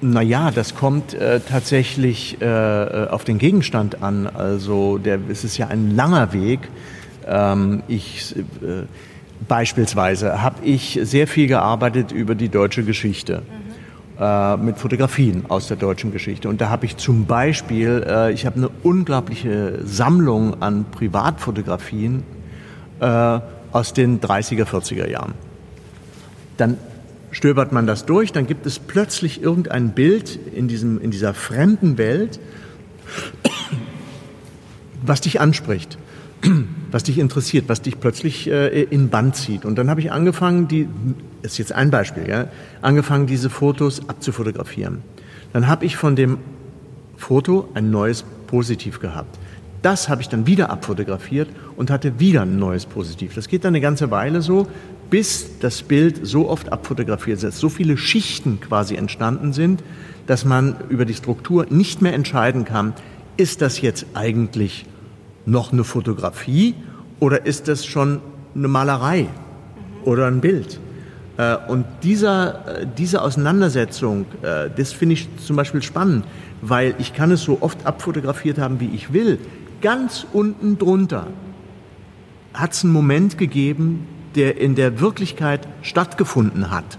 Naja, das kommt äh, tatsächlich äh, auf den Gegenstand an. Also der, es ist ja ein langer Weg. Ähm, ich äh, Beispielsweise habe ich sehr viel gearbeitet über die deutsche Geschichte. Äh, mit Fotografien aus der deutschen Geschichte. Und da habe ich zum Beispiel, äh, ich habe eine unglaubliche Sammlung an Privatfotografien äh, aus den 30er, 40er Jahren. Dann stöbert man das durch, dann gibt es plötzlich irgendein Bild in, diesem, in dieser fremden Welt, was dich anspricht was dich interessiert, was dich plötzlich äh, in Band zieht. Und dann habe ich angefangen, die, ist jetzt ein Beispiel, ja, angefangen, diese Fotos abzufotografieren. Dann habe ich von dem Foto ein neues Positiv gehabt. Das habe ich dann wieder abfotografiert und hatte wieder ein neues Positiv. Das geht dann eine ganze Weile so, bis das Bild so oft abfotografiert ist, so viele Schichten quasi entstanden sind, dass man über die Struktur nicht mehr entscheiden kann, ist das jetzt eigentlich noch eine Fotografie oder ist das schon eine Malerei oder ein Bild? Äh, und dieser, äh, diese Auseinandersetzung, äh, das finde ich zum Beispiel spannend, weil ich kann es so oft abfotografiert haben, wie ich will. Ganz unten drunter hat es einen Moment gegeben, der in der Wirklichkeit stattgefunden hat.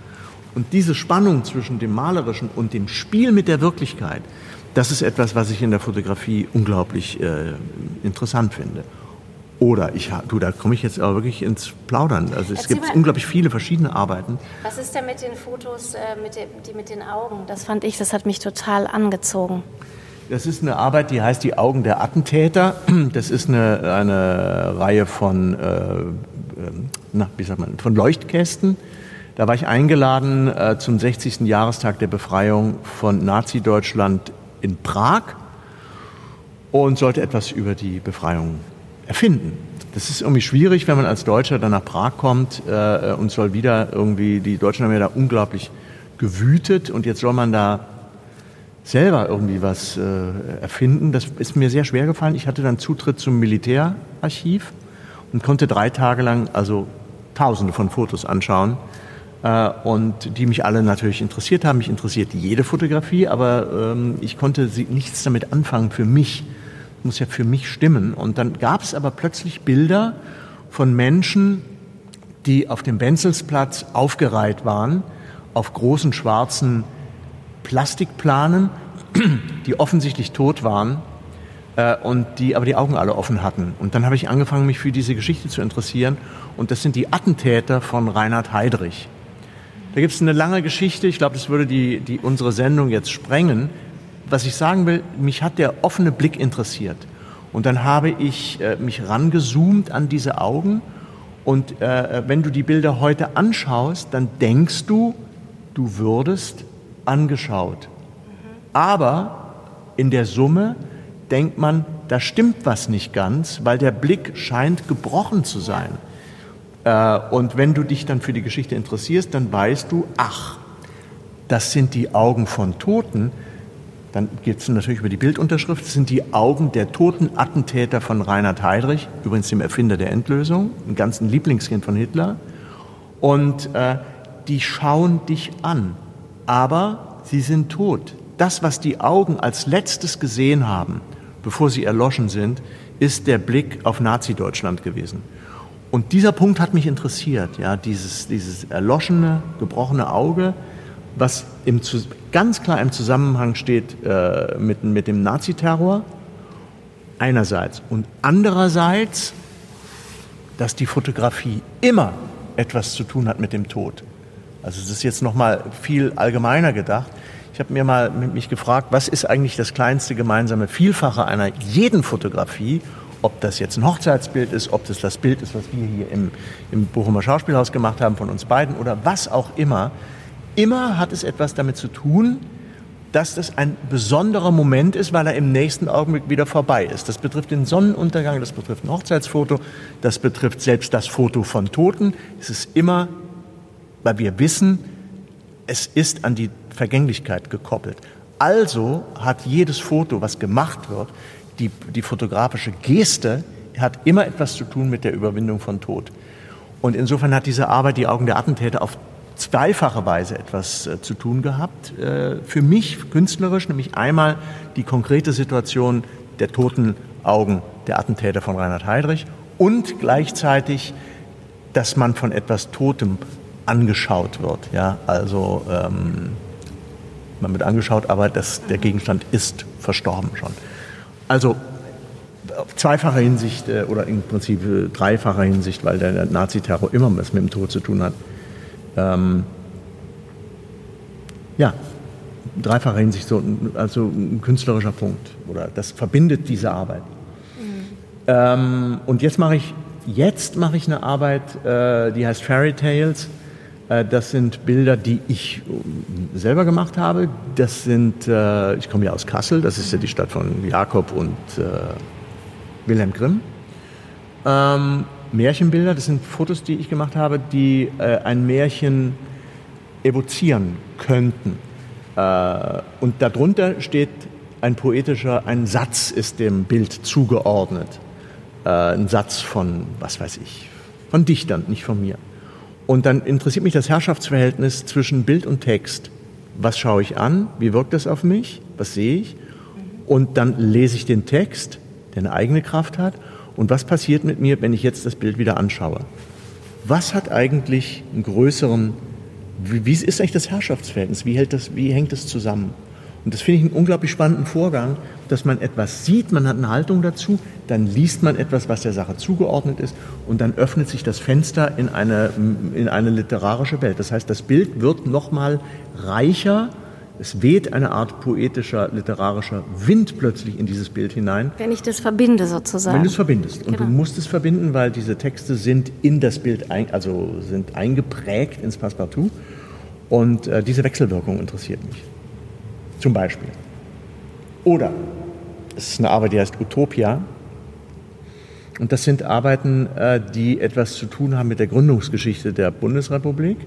Und diese Spannung zwischen dem Malerischen und dem Spiel mit der Wirklichkeit, das ist etwas, was ich in der Fotografie unglaublich äh, interessant finde. Oder ich, du, da komme ich jetzt aber wirklich ins Plaudern. Also es Erzähl gibt mal, unglaublich viele verschiedene Arbeiten. Was ist denn mit den Fotos, äh, mit den, die mit den Augen? Das fand ich, das hat mich total angezogen. Das ist eine Arbeit, die heißt Die Augen der Attentäter. Das ist eine, eine Reihe von, äh, ähm, na, wie sagt man, von Leuchtkästen. Da war ich eingeladen äh, zum 60. Jahrestag der Befreiung von Nazi-Deutschland in Prag und sollte etwas über die Befreiung erfinden. Das ist irgendwie schwierig, wenn man als Deutscher dann nach Prag kommt äh, und soll wieder irgendwie, die Deutschen haben ja da unglaublich gewütet und jetzt soll man da selber irgendwie was äh, erfinden. Das ist mir sehr schwer gefallen. Ich hatte dann Zutritt zum Militärarchiv und konnte drei Tage lang also Tausende von Fotos anschauen und die mich alle natürlich interessiert haben. Mich interessiert jede Fotografie, aber ähm, ich konnte nichts damit anfangen für mich. Muss ja für mich stimmen. Und dann gab es aber plötzlich Bilder von Menschen, die auf dem Benzelsplatz aufgereiht waren, auf großen schwarzen Plastikplanen, die offensichtlich tot waren äh, und die aber die Augen alle offen hatten. Und dann habe ich angefangen, mich für diese Geschichte zu interessieren. Und das sind die Attentäter von Reinhard Heydrich. Da gibt es eine lange Geschichte, ich glaube, das würde die, die, unsere Sendung jetzt sprengen. Was ich sagen will, mich hat der offene Blick interessiert. Und dann habe ich äh, mich rangezoomt an diese Augen. Und äh, wenn du die Bilder heute anschaust, dann denkst du, du würdest angeschaut. Aber in der Summe denkt man, da stimmt was nicht ganz, weil der Blick scheint gebrochen zu sein. Äh, und wenn du dich dann für die Geschichte interessierst, dann weißt du, ach, das sind die Augen von Toten. Dann geht es natürlich über die Bildunterschrift. Das sind die Augen der toten Attentäter von Reinhard Heydrich, übrigens dem Erfinder der Endlösung, ein ganzen Lieblingskind von Hitler. Und äh, die schauen dich an, aber sie sind tot. Das, was die Augen als letztes gesehen haben, bevor sie erloschen sind, ist der Blick auf Nazi-Deutschland gewesen. Und dieser Punkt hat mich interessiert, ja, dieses, dieses erloschene, gebrochene Auge, was im, ganz klar im Zusammenhang steht äh, mit, mit dem Naziterror einerseits und andererseits, dass die Fotografie immer etwas zu tun hat mit dem Tod. Also es ist jetzt noch mal viel allgemeiner gedacht. Ich habe mir mal mich gefragt, was ist eigentlich das kleinste gemeinsame Vielfache einer jeden Fotografie ob das jetzt ein Hochzeitsbild ist, ob das das Bild ist, was wir hier im, im Bochumer Schauspielhaus gemacht haben von uns beiden oder was auch immer, immer hat es etwas damit zu tun, dass das ein besonderer Moment ist, weil er im nächsten Augenblick wieder vorbei ist. Das betrifft den Sonnenuntergang, das betrifft ein Hochzeitsfoto, das betrifft selbst das Foto von Toten. Es ist immer weil wir wissen, es ist an die Vergänglichkeit gekoppelt. Also hat jedes Foto, was gemacht wird, die, die fotografische Geste, hat immer etwas zu tun mit der Überwindung von Tod. Und insofern hat diese Arbeit die Augen der Attentäter auf zweifache Weise etwas äh, zu tun gehabt. Äh, für mich künstlerisch, nämlich einmal die konkrete Situation der toten Augen der Attentäter von Reinhard Heydrich und gleichzeitig, dass man von etwas Totem angeschaut wird. Ja, also ähm, man wird angeschaut, aber das, der Gegenstand ist verstorben schon. Also zweifacher Hinsicht äh, oder im Prinzip äh, dreifacher Hinsicht, weil der Naziterror immer was mit dem Tod zu tun hat. Ähm, ja, dreifacher Hinsicht, so, also ein künstlerischer Punkt. Oder das verbindet diese Arbeit. Mhm. Ähm, und jetzt mache ich, jetzt mache ich eine Arbeit, äh, die heißt Fairy Tales. Äh, das sind Bilder, die ich äh, selber gemacht habe. Das sind, äh, ich komme ja aus Kassel, das ist ja die Stadt von Jakob und äh, Wilhelm Grimm. Ähm, Märchenbilder, das sind Fotos, die ich gemacht habe, die ein Märchen evozieren könnten. Und darunter steht ein poetischer, ein Satz ist dem Bild zugeordnet. Ein Satz von, was weiß ich, von Dichtern, nicht von mir. Und dann interessiert mich das Herrschaftsverhältnis zwischen Bild und Text. Was schaue ich an? Wie wirkt das auf mich? Was sehe ich? Und dann lese ich den Text, der eine eigene Kraft hat. Und was passiert mit mir, wenn ich jetzt das Bild wieder anschaue? Was hat eigentlich einen größeren, wie, wie ist eigentlich das Herrschaftsverhältnis? Wie, hält das, wie hängt das zusammen? Und das finde ich einen unglaublich spannenden Vorgang, dass man etwas sieht, man hat eine Haltung dazu, dann liest man etwas, was der Sache zugeordnet ist und dann öffnet sich das Fenster in eine, in eine literarische Welt. Das heißt, das Bild wird nochmal reicher, es weht eine Art poetischer, literarischer Wind plötzlich in dieses Bild hinein. Wenn ich das verbinde sozusagen. Wenn du es verbindest. Und genau. du musst es verbinden, weil diese Texte sind in das Bild, ein, also sind eingeprägt ins Passepartout. Und äh, diese Wechselwirkung interessiert mich. Zum Beispiel. Oder es ist eine Arbeit, die heißt Utopia. Und das sind Arbeiten, äh, die etwas zu tun haben mit der Gründungsgeschichte der Bundesrepublik.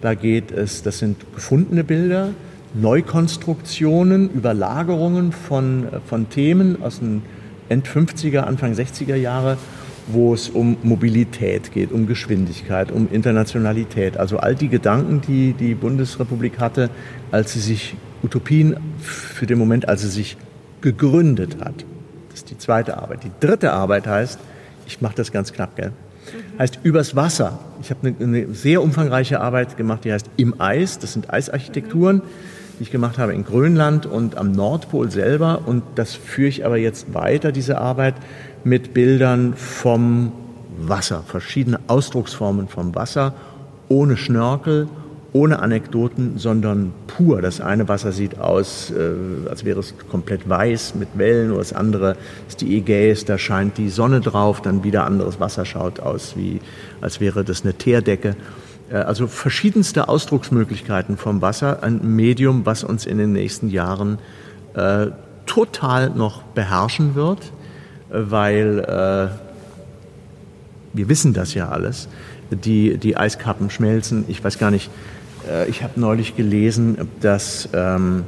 Da geht es, das sind gefundene Bilder, Neukonstruktionen, Überlagerungen von, von Themen aus den End 50er, Anfang 60er Jahre, wo es um Mobilität geht, um Geschwindigkeit, um Internationalität. Also all die Gedanken, die die Bundesrepublik hatte, als sie sich Utopien für den Moment, als sie sich gegründet hat. Das ist die zweite Arbeit. Die dritte Arbeit heißt, ich mache das ganz knapp, gell? Heißt übers Wasser. Ich habe eine, eine, sehr umfangreiche Arbeit gemacht, die heißt Im Eis. Das sind Eisarchitekturen die ich gemacht habe in Grönland und am Nordpol selber. Und das führe ich aber jetzt weiter, diese Arbeit, mit Bildern vom Wasser, verschiedene Ausdrucksformen vom Wasser, ohne Schnörkel, ohne Anekdoten, sondern pur. Das eine Wasser sieht aus, äh, als wäre es komplett weiß mit Wellen, oder das andere ist die Ägäis, da scheint die Sonne drauf, dann wieder anderes Wasser schaut aus, wie, als wäre das eine Teerdecke. Äh, also verschiedenste Ausdrucksmöglichkeiten vom Wasser, ein Medium, was uns in den nächsten Jahren äh, total noch beherrschen wird, äh, weil äh, wir wissen das ja alles. Die, die Eiskappen schmelzen. Ich weiß gar nicht, ich habe neulich gelesen, dass ähm,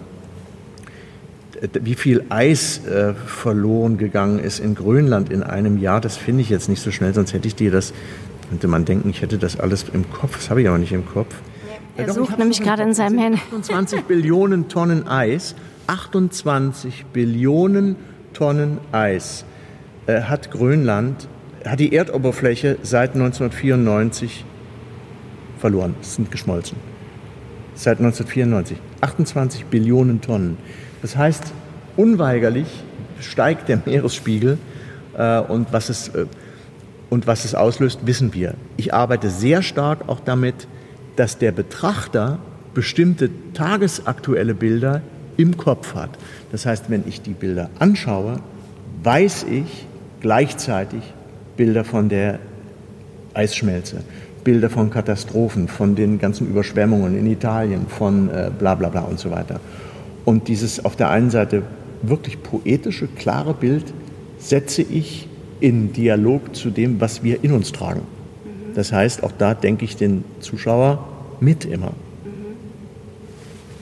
wie viel Eis äh, verloren gegangen ist in Grönland in einem Jahr. Das finde ich jetzt nicht so schnell, sonst hätte ich dir das könnte man denken, ich hätte das alles im Kopf. Das habe ich aber nicht im Kopf. Er ja, sucht nämlich gerade in seinem Handy. 28 Billionen Tonnen Eis. 28 Billionen Tonnen Eis äh, hat Grönland, hat die Erdoberfläche seit 1994 verloren. Es sind geschmolzen. Seit 1994. 28 Billionen Tonnen. Das heißt, unweigerlich steigt der Meeresspiegel äh, und was es äh, und was es auslöst, wissen wir. Ich arbeite sehr stark auch damit, dass der Betrachter bestimmte tagesaktuelle Bilder im Kopf hat. Das heißt, wenn ich die Bilder anschaue, weiß ich gleichzeitig Bilder von der Eisschmelze, Bilder von Katastrophen, von den ganzen Überschwemmungen in Italien, von äh, bla bla bla und so weiter. Und dieses auf der einen Seite wirklich poetische, klare Bild setze ich in Dialog zu dem, was wir in uns tragen. Das heißt, auch da denke ich den Zuschauer mit immer.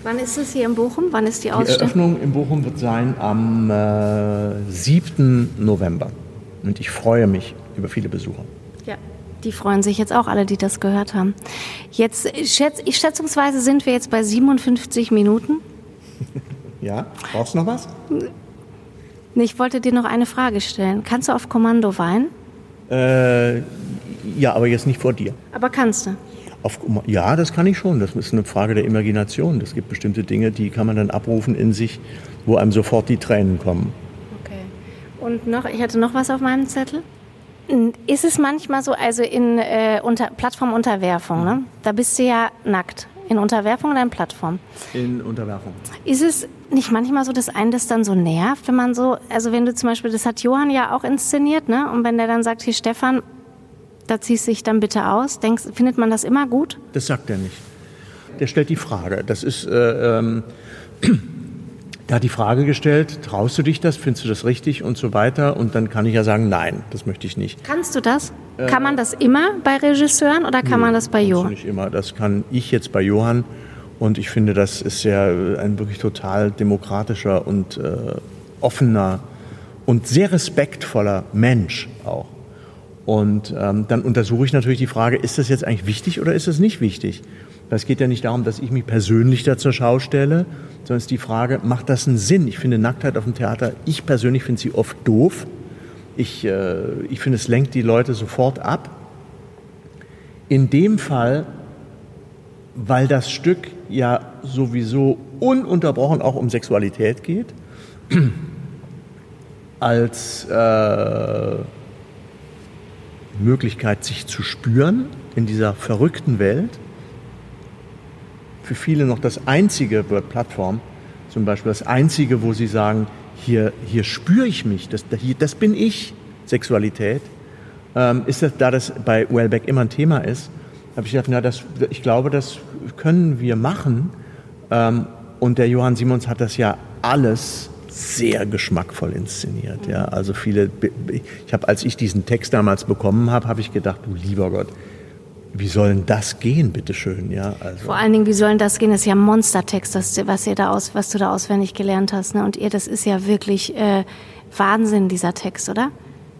Wann ist es hier in Bochum? Wann ist die Die Ausstellung? Eröffnung in Bochum wird sein am äh, 7. November. Und ich freue mich über viele Besucher. Die freuen sich jetzt auch alle, die das gehört haben. Jetzt, schätz, ich, schätzungsweise sind wir jetzt bei 57 Minuten. Ja, brauchst du noch was? Ich wollte dir noch eine Frage stellen. Kannst du auf Kommando weinen? Äh, ja, aber jetzt nicht vor dir. Aber kannst du. Auf, ja, das kann ich schon. Das ist eine Frage der Imagination. Es gibt bestimmte Dinge, die kann man dann abrufen in sich, wo einem sofort die Tränen kommen. Okay. Und noch, ich hatte noch was auf meinem Zettel. Ist es manchmal so, also in äh, unter, Plattformunterwerfung, ne? da bist du ja nackt. In Unterwerfung oder in Plattform? In Unterwerfung. Ist es nicht manchmal so, dass einen das dann so nervt, wenn man so, also wenn du zum Beispiel, das hat Johann ja auch inszeniert, ne? Und wenn der dann sagt, hier Stefan, da ziehst du dich dann bitte aus, denkst, findet man das immer gut? Das sagt er nicht. Der stellt die Frage. Das ist, äh, ähm, der hat die Frage gestellt, traust du dich das, findest du das richtig und so weiter. Und dann kann ich ja sagen, nein, das möchte ich nicht. Kannst du das? kann man das immer bei Regisseuren oder kann man das bei Johann? Nicht immer. Das kann ich jetzt bei Johann. Und ich finde, das ist ja ein wirklich total demokratischer und äh, offener und sehr respektvoller Mensch auch. Und ähm, dann untersuche ich natürlich die Frage, ist das jetzt eigentlich wichtig oder ist es nicht wichtig? Es geht ja nicht darum, dass ich mich persönlich da zur Schau stelle, sondern es ist die Frage, macht das einen Sinn? Ich finde Nacktheit auf dem Theater, ich persönlich finde sie oft doof. Ich, äh, ich finde, es lenkt die Leute sofort ab. In dem Fall, weil das Stück ja sowieso ununterbrochen auch um Sexualität geht, als äh, Möglichkeit, sich zu spüren in dieser verrückten Welt. Für viele noch das einzige Word Plattform, zum Beispiel das einzige, wo sie sagen, hier, hier spüre ich mich, das, das bin ich, Sexualität. Ähm, ist das, da das bei Wellbeck immer ein Thema ist, habe ich gedacht, na, das, ich glaube, das können wir machen. Ähm, und der Johann Simons hat das ja alles sehr geschmackvoll inszeniert. Ja, also viele. Ich habe, als ich diesen Text damals bekommen habe, habe ich gedacht, du lieber Gott, wie soll denn das gehen, bitteschön? Ja, also. Vor allen Dingen, wie soll denn das gehen? Das ist ja Monstertext, das, was, ihr da aus, was du da auswendig gelernt hast. Ne? Und ihr, das ist ja wirklich äh, Wahnsinn, dieser Text, oder?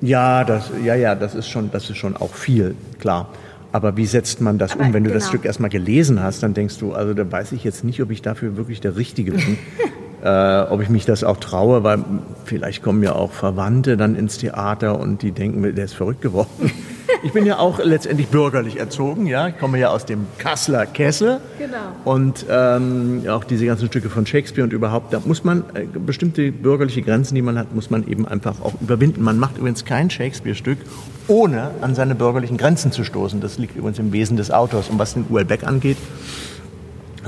Ja, das, ja, ja, das ist schon, das ist schon auch viel, klar. Aber wie setzt man das Aber um? Wenn du das genau. Stück erstmal gelesen hast, dann denkst du, also da weiß ich jetzt nicht, ob ich dafür wirklich der Richtige bin. äh, ob ich mich das auch traue, weil vielleicht kommen ja auch Verwandte dann ins Theater und die denken, der ist verrückt geworden. Ich bin ja auch letztendlich bürgerlich erzogen, ja. Ich komme ja aus dem Kasseler Kessel. Genau. Und ähm, auch diese ganzen Stücke von Shakespeare und überhaupt, da muss man äh, bestimmte bürgerliche Grenzen, die man hat, muss man eben einfach auch überwinden. Man macht übrigens kein Shakespeare-Stück, ohne an seine bürgerlichen Grenzen zu stoßen. Das liegt übrigens im Wesen des Autors. Und was den Uelbeck angeht,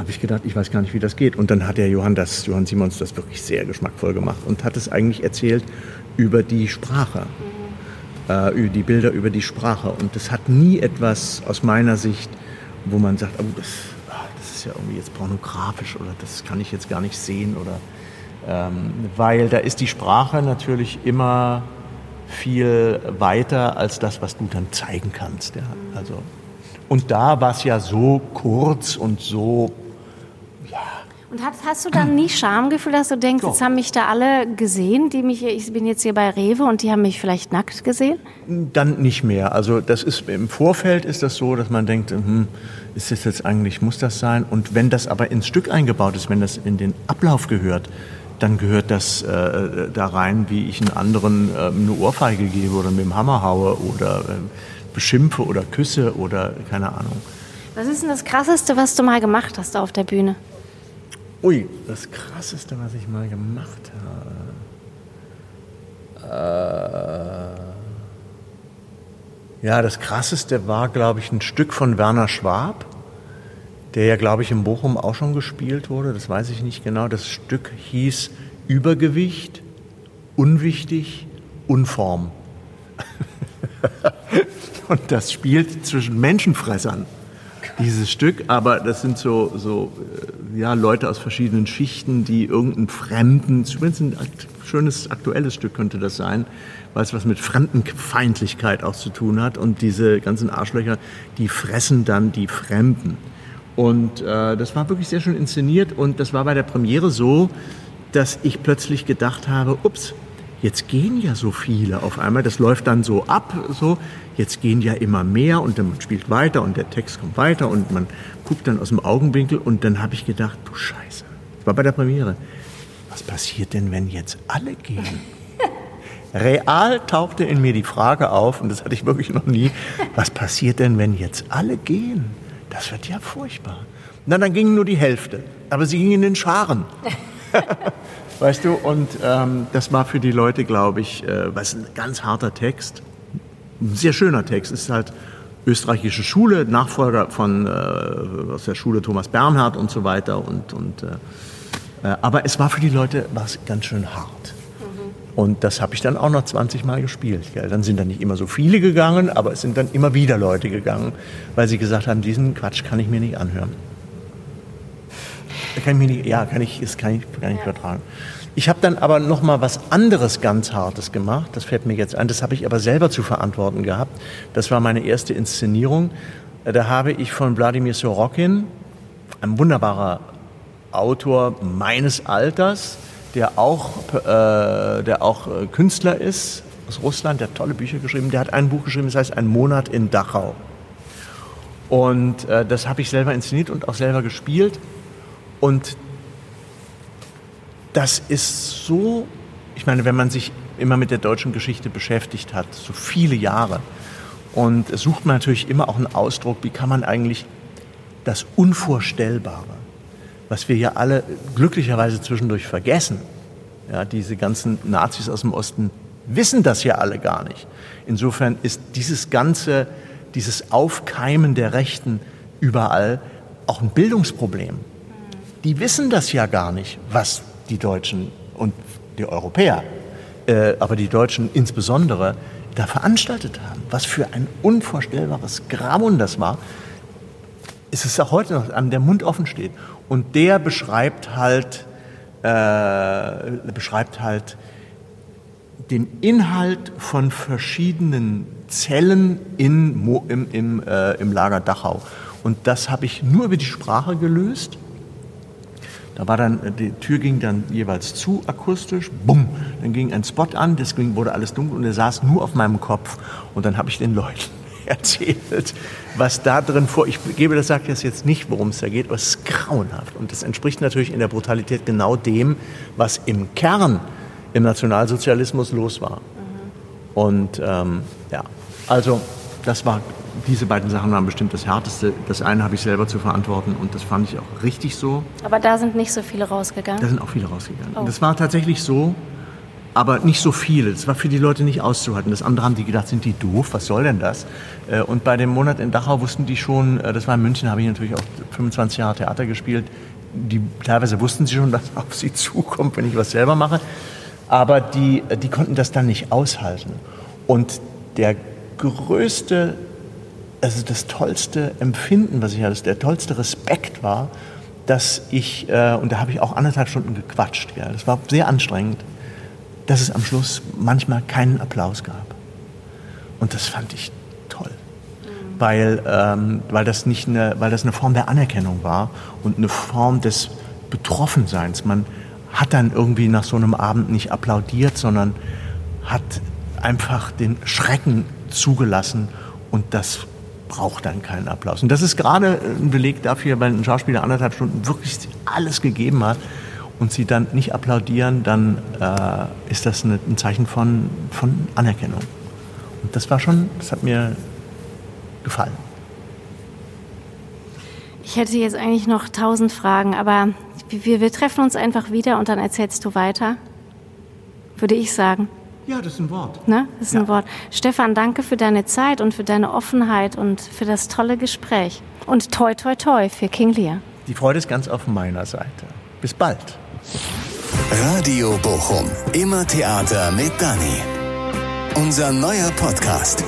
habe ich gedacht, ich weiß gar nicht, wie das geht. Und dann hat der Johann, das, Johann Simons das wirklich sehr geschmackvoll gemacht und hat es eigentlich erzählt über die Sprache, äh, über die Bilder über die Sprache. Und das hat nie etwas aus meiner Sicht, wo man sagt, oh, das, ah, das ist ja irgendwie jetzt pornografisch oder das kann ich jetzt gar nicht sehen oder ähm, weil da ist die Sprache natürlich immer viel weiter als das, was du dann zeigen kannst. Ja. Also, und da war es ja so kurz und so Und hast, hast du dann nie Schamgefühl, dass du denkst, Doch. jetzt haben mich da alle gesehen, die mich, hier- ich bin jetzt hier bei Rewe und die haben mich vielleicht nackt gesehen? Dann nicht mehr. Also das ist im Vorfeld ist das so, dass man denkt, hm, ist das jetzt eigentlich muss das sein? Und wenn das aber ins Stück eingebaut ist, wenn das in den Ablauf gehört, dann gehört das äh, da rein, wie ich einen anderen äh, eine Ohrfeige gebe oder mit dem Hammer haue oder äh, beschimpfe oder küsse oder keine Ahnung. Was ist denn das Krasseste, was du mal gemacht hast auf der Bühne? Ui, das krasseste, was ich mal gemacht habe. Äh, ja, das krasseste war, glaube ich, ein Stück von Werner Schwab, der ja, glaube ich, in Bochum auch schon gespielt wurde. Das weiß ich nicht genau. Das Stück hieß Übergewicht, unwichtig, Unform. Und das spielt zwischen Menschenfressern dieses Stück, aber das sind so, so äh, ja, Leute aus verschiedenen Schichten, die irgendeinen Fremden, zumindest ein schönes aktuelles Stück könnte das sein, weil es was mit Fremdenfeindlichkeit auch zu tun hat und diese ganzen Arschlöcher, die fressen dann die Fremden. Und äh, das war wirklich sehr schön inszeniert und das war bei der Premiere so, dass ich plötzlich gedacht habe, ups, jetzt gehen ja so viele auf einmal, das läuft dann so ab, so, jetzt gehen ja immer mehr und dann spielt weiter und der Text kommt weiter und man guckt dann aus dem Augenwinkel und dann habe ich gedacht, du Scheiße, das war bei der Premiere, was passiert denn, wenn jetzt alle gehen? Real tauchte in mir die Frage auf, und das hatte ich wirklich noch nie, was passiert denn, wenn jetzt alle gehen? Das wird ja furchtbar. Na, dann ging nur die Hälfte, aber sie ging in den Scharen. weißt du, und ähm, das war für die Leute, glaube ich, äh, was ein ganz harter Text, ein sehr schöner Text, ist halt österreichische Schule, Nachfolger von äh, aus der Schule Thomas Bernhard und so weiter. Und, und, äh, äh aber es war für die Leute was ganz schön hart. Und das habe ich dann auch noch 20 Mal gespielt. Gell. Dann sind dann nicht immer so viele gegangen, aber es sind dann immer wieder Leute gegangen, weil sie gesagt haben, diesen Quatsch kann ich mir nicht anhören. Kann ich mir nicht, ja, kann ich, das kann ich, kann ich ja. vertragen. Ich habe dann aber noch mal was anderes ganz Hartes gemacht. Das fällt mir jetzt ein. Das habe ich aber selber zu verantworten gehabt. Das war meine erste Inszenierung. Da habe ich von Wladimir Sorokin, ein wunderbarer Autor meines Alters, der auch, äh, der auch äh, Künstler ist aus Russland, der hat tolle Bücher geschrieben. Der hat ein Buch geschrieben, das heißt Ein Monat in Dachau. Und äh, das habe ich selber inszeniert und auch selber gespielt. Und das ist so, ich meine, wenn man sich immer mit der deutschen Geschichte beschäftigt hat, so viele Jahre, und sucht man natürlich immer auch einen Ausdruck, wie kann man eigentlich das Unvorstellbare, was wir ja alle glücklicherweise zwischendurch vergessen. Ja, diese ganzen Nazis aus dem Osten wissen das ja alle gar nicht. Insofern ist dieses ganze, dieses Aufkeimen der Rechten überall auch ein Bildungsproblem. Die wissen das ja gar nicht, was die Deutschen und die Europäer, äh, aber die Deutschen insbesondere, da veranstaltet haben. Was für ein unvorstellbares Grauen das war ist es auch heute noch, an der Mund offen steht. Und der beschreibt halt, äh, beschreibt halt den Inhalt von verschiedenen Zellen in, im, im, äh, im Lager Dachau. Und das habe ich nur über die Sprache gelöst. Da war dann, die Tür ging dann jeweils zu akustisch, bumm, dann ging ein Spot an, deswegen wurde alles dunkel und er saß nur auf meinem Kopf. Und dann habe ich den Leuten erzählt, was da drin vor. Ich gebe das, sage das jetzt nicht, worum es da geht, aber es ist grauenhaft. Und das entspricht natürlich in der Brutalität genau dem, was im Kern im Nationalsozialismus los war. Mhm. Und ähm, ja, also das war, diese beiden Sachen waren bestimmt das Härteste. Das eine habe ich selber zu verantworten und das fand ich auch richtig so. Aber da sind nicht so viele rausgegangen? Da sind auch viele rausgegangen. Oh. Das war tatsächlich so, aber nicht so viele. Das war für die Leute nicht auszuhalten. Das andere haben die gedacht, sind die doof? Was soll denn das? Äh, und bei dem Monat in Dachau wussten die schon, äh, das war in München, habe ich natürlich auch 25 Jahre Theater gespielt. Die, teilweise wussten sie schon, was auf sie zukommt, wenn ich was selber mache. Aber die, die konnten das dann nicht aushalten. Und der größte, also das tollste Empfinden, was ich hatte, der tollste Respekt war, dass ich, äh, und da habe ich auch anderthalb Stunden gequatscht, ja, das war sehr anstrengend, dass es am Schluss manchmal keinen Applaus gab. Und das fand ich toll, weil, ähm, weil, das nicht eine, weil das eine Form der Anerkennung war und eine Form des Betroffenseins. Man hat dann irgendwie nach so einem Abend nicht applaudiert, sondern hat einfach den Schrecken zugelassen und das braucht dann keinen Applaus. Und das ist gerade ein Beleg dafür, weil ein Schauspieler anderthalb Stunden wirklich alles gegeben hat und sie dann nicht applaudieren, dann äh, ist das eine, ein Zeichen von, von Anerkennung. Und das war schon, das hat mir gefallen. Ich hätte jetzt eigentlich noch tausend Fragen, aber wir, wir treffen uns einfach wieder und dann erzählst du weiter, würde ich sagen. Ja, das ist ein Wort. Ne? Das ist ja. ein Wort. Stefan, danke für deine Zeit und für deine Offenheit und für das tolle Gespräch. Und toi, toi, toi für King Lear. Die Freude ist ganz auf meiner Seite. Bis bald. Radio Bochum. Immer Theater mit Dani. Unser neuer Podcast.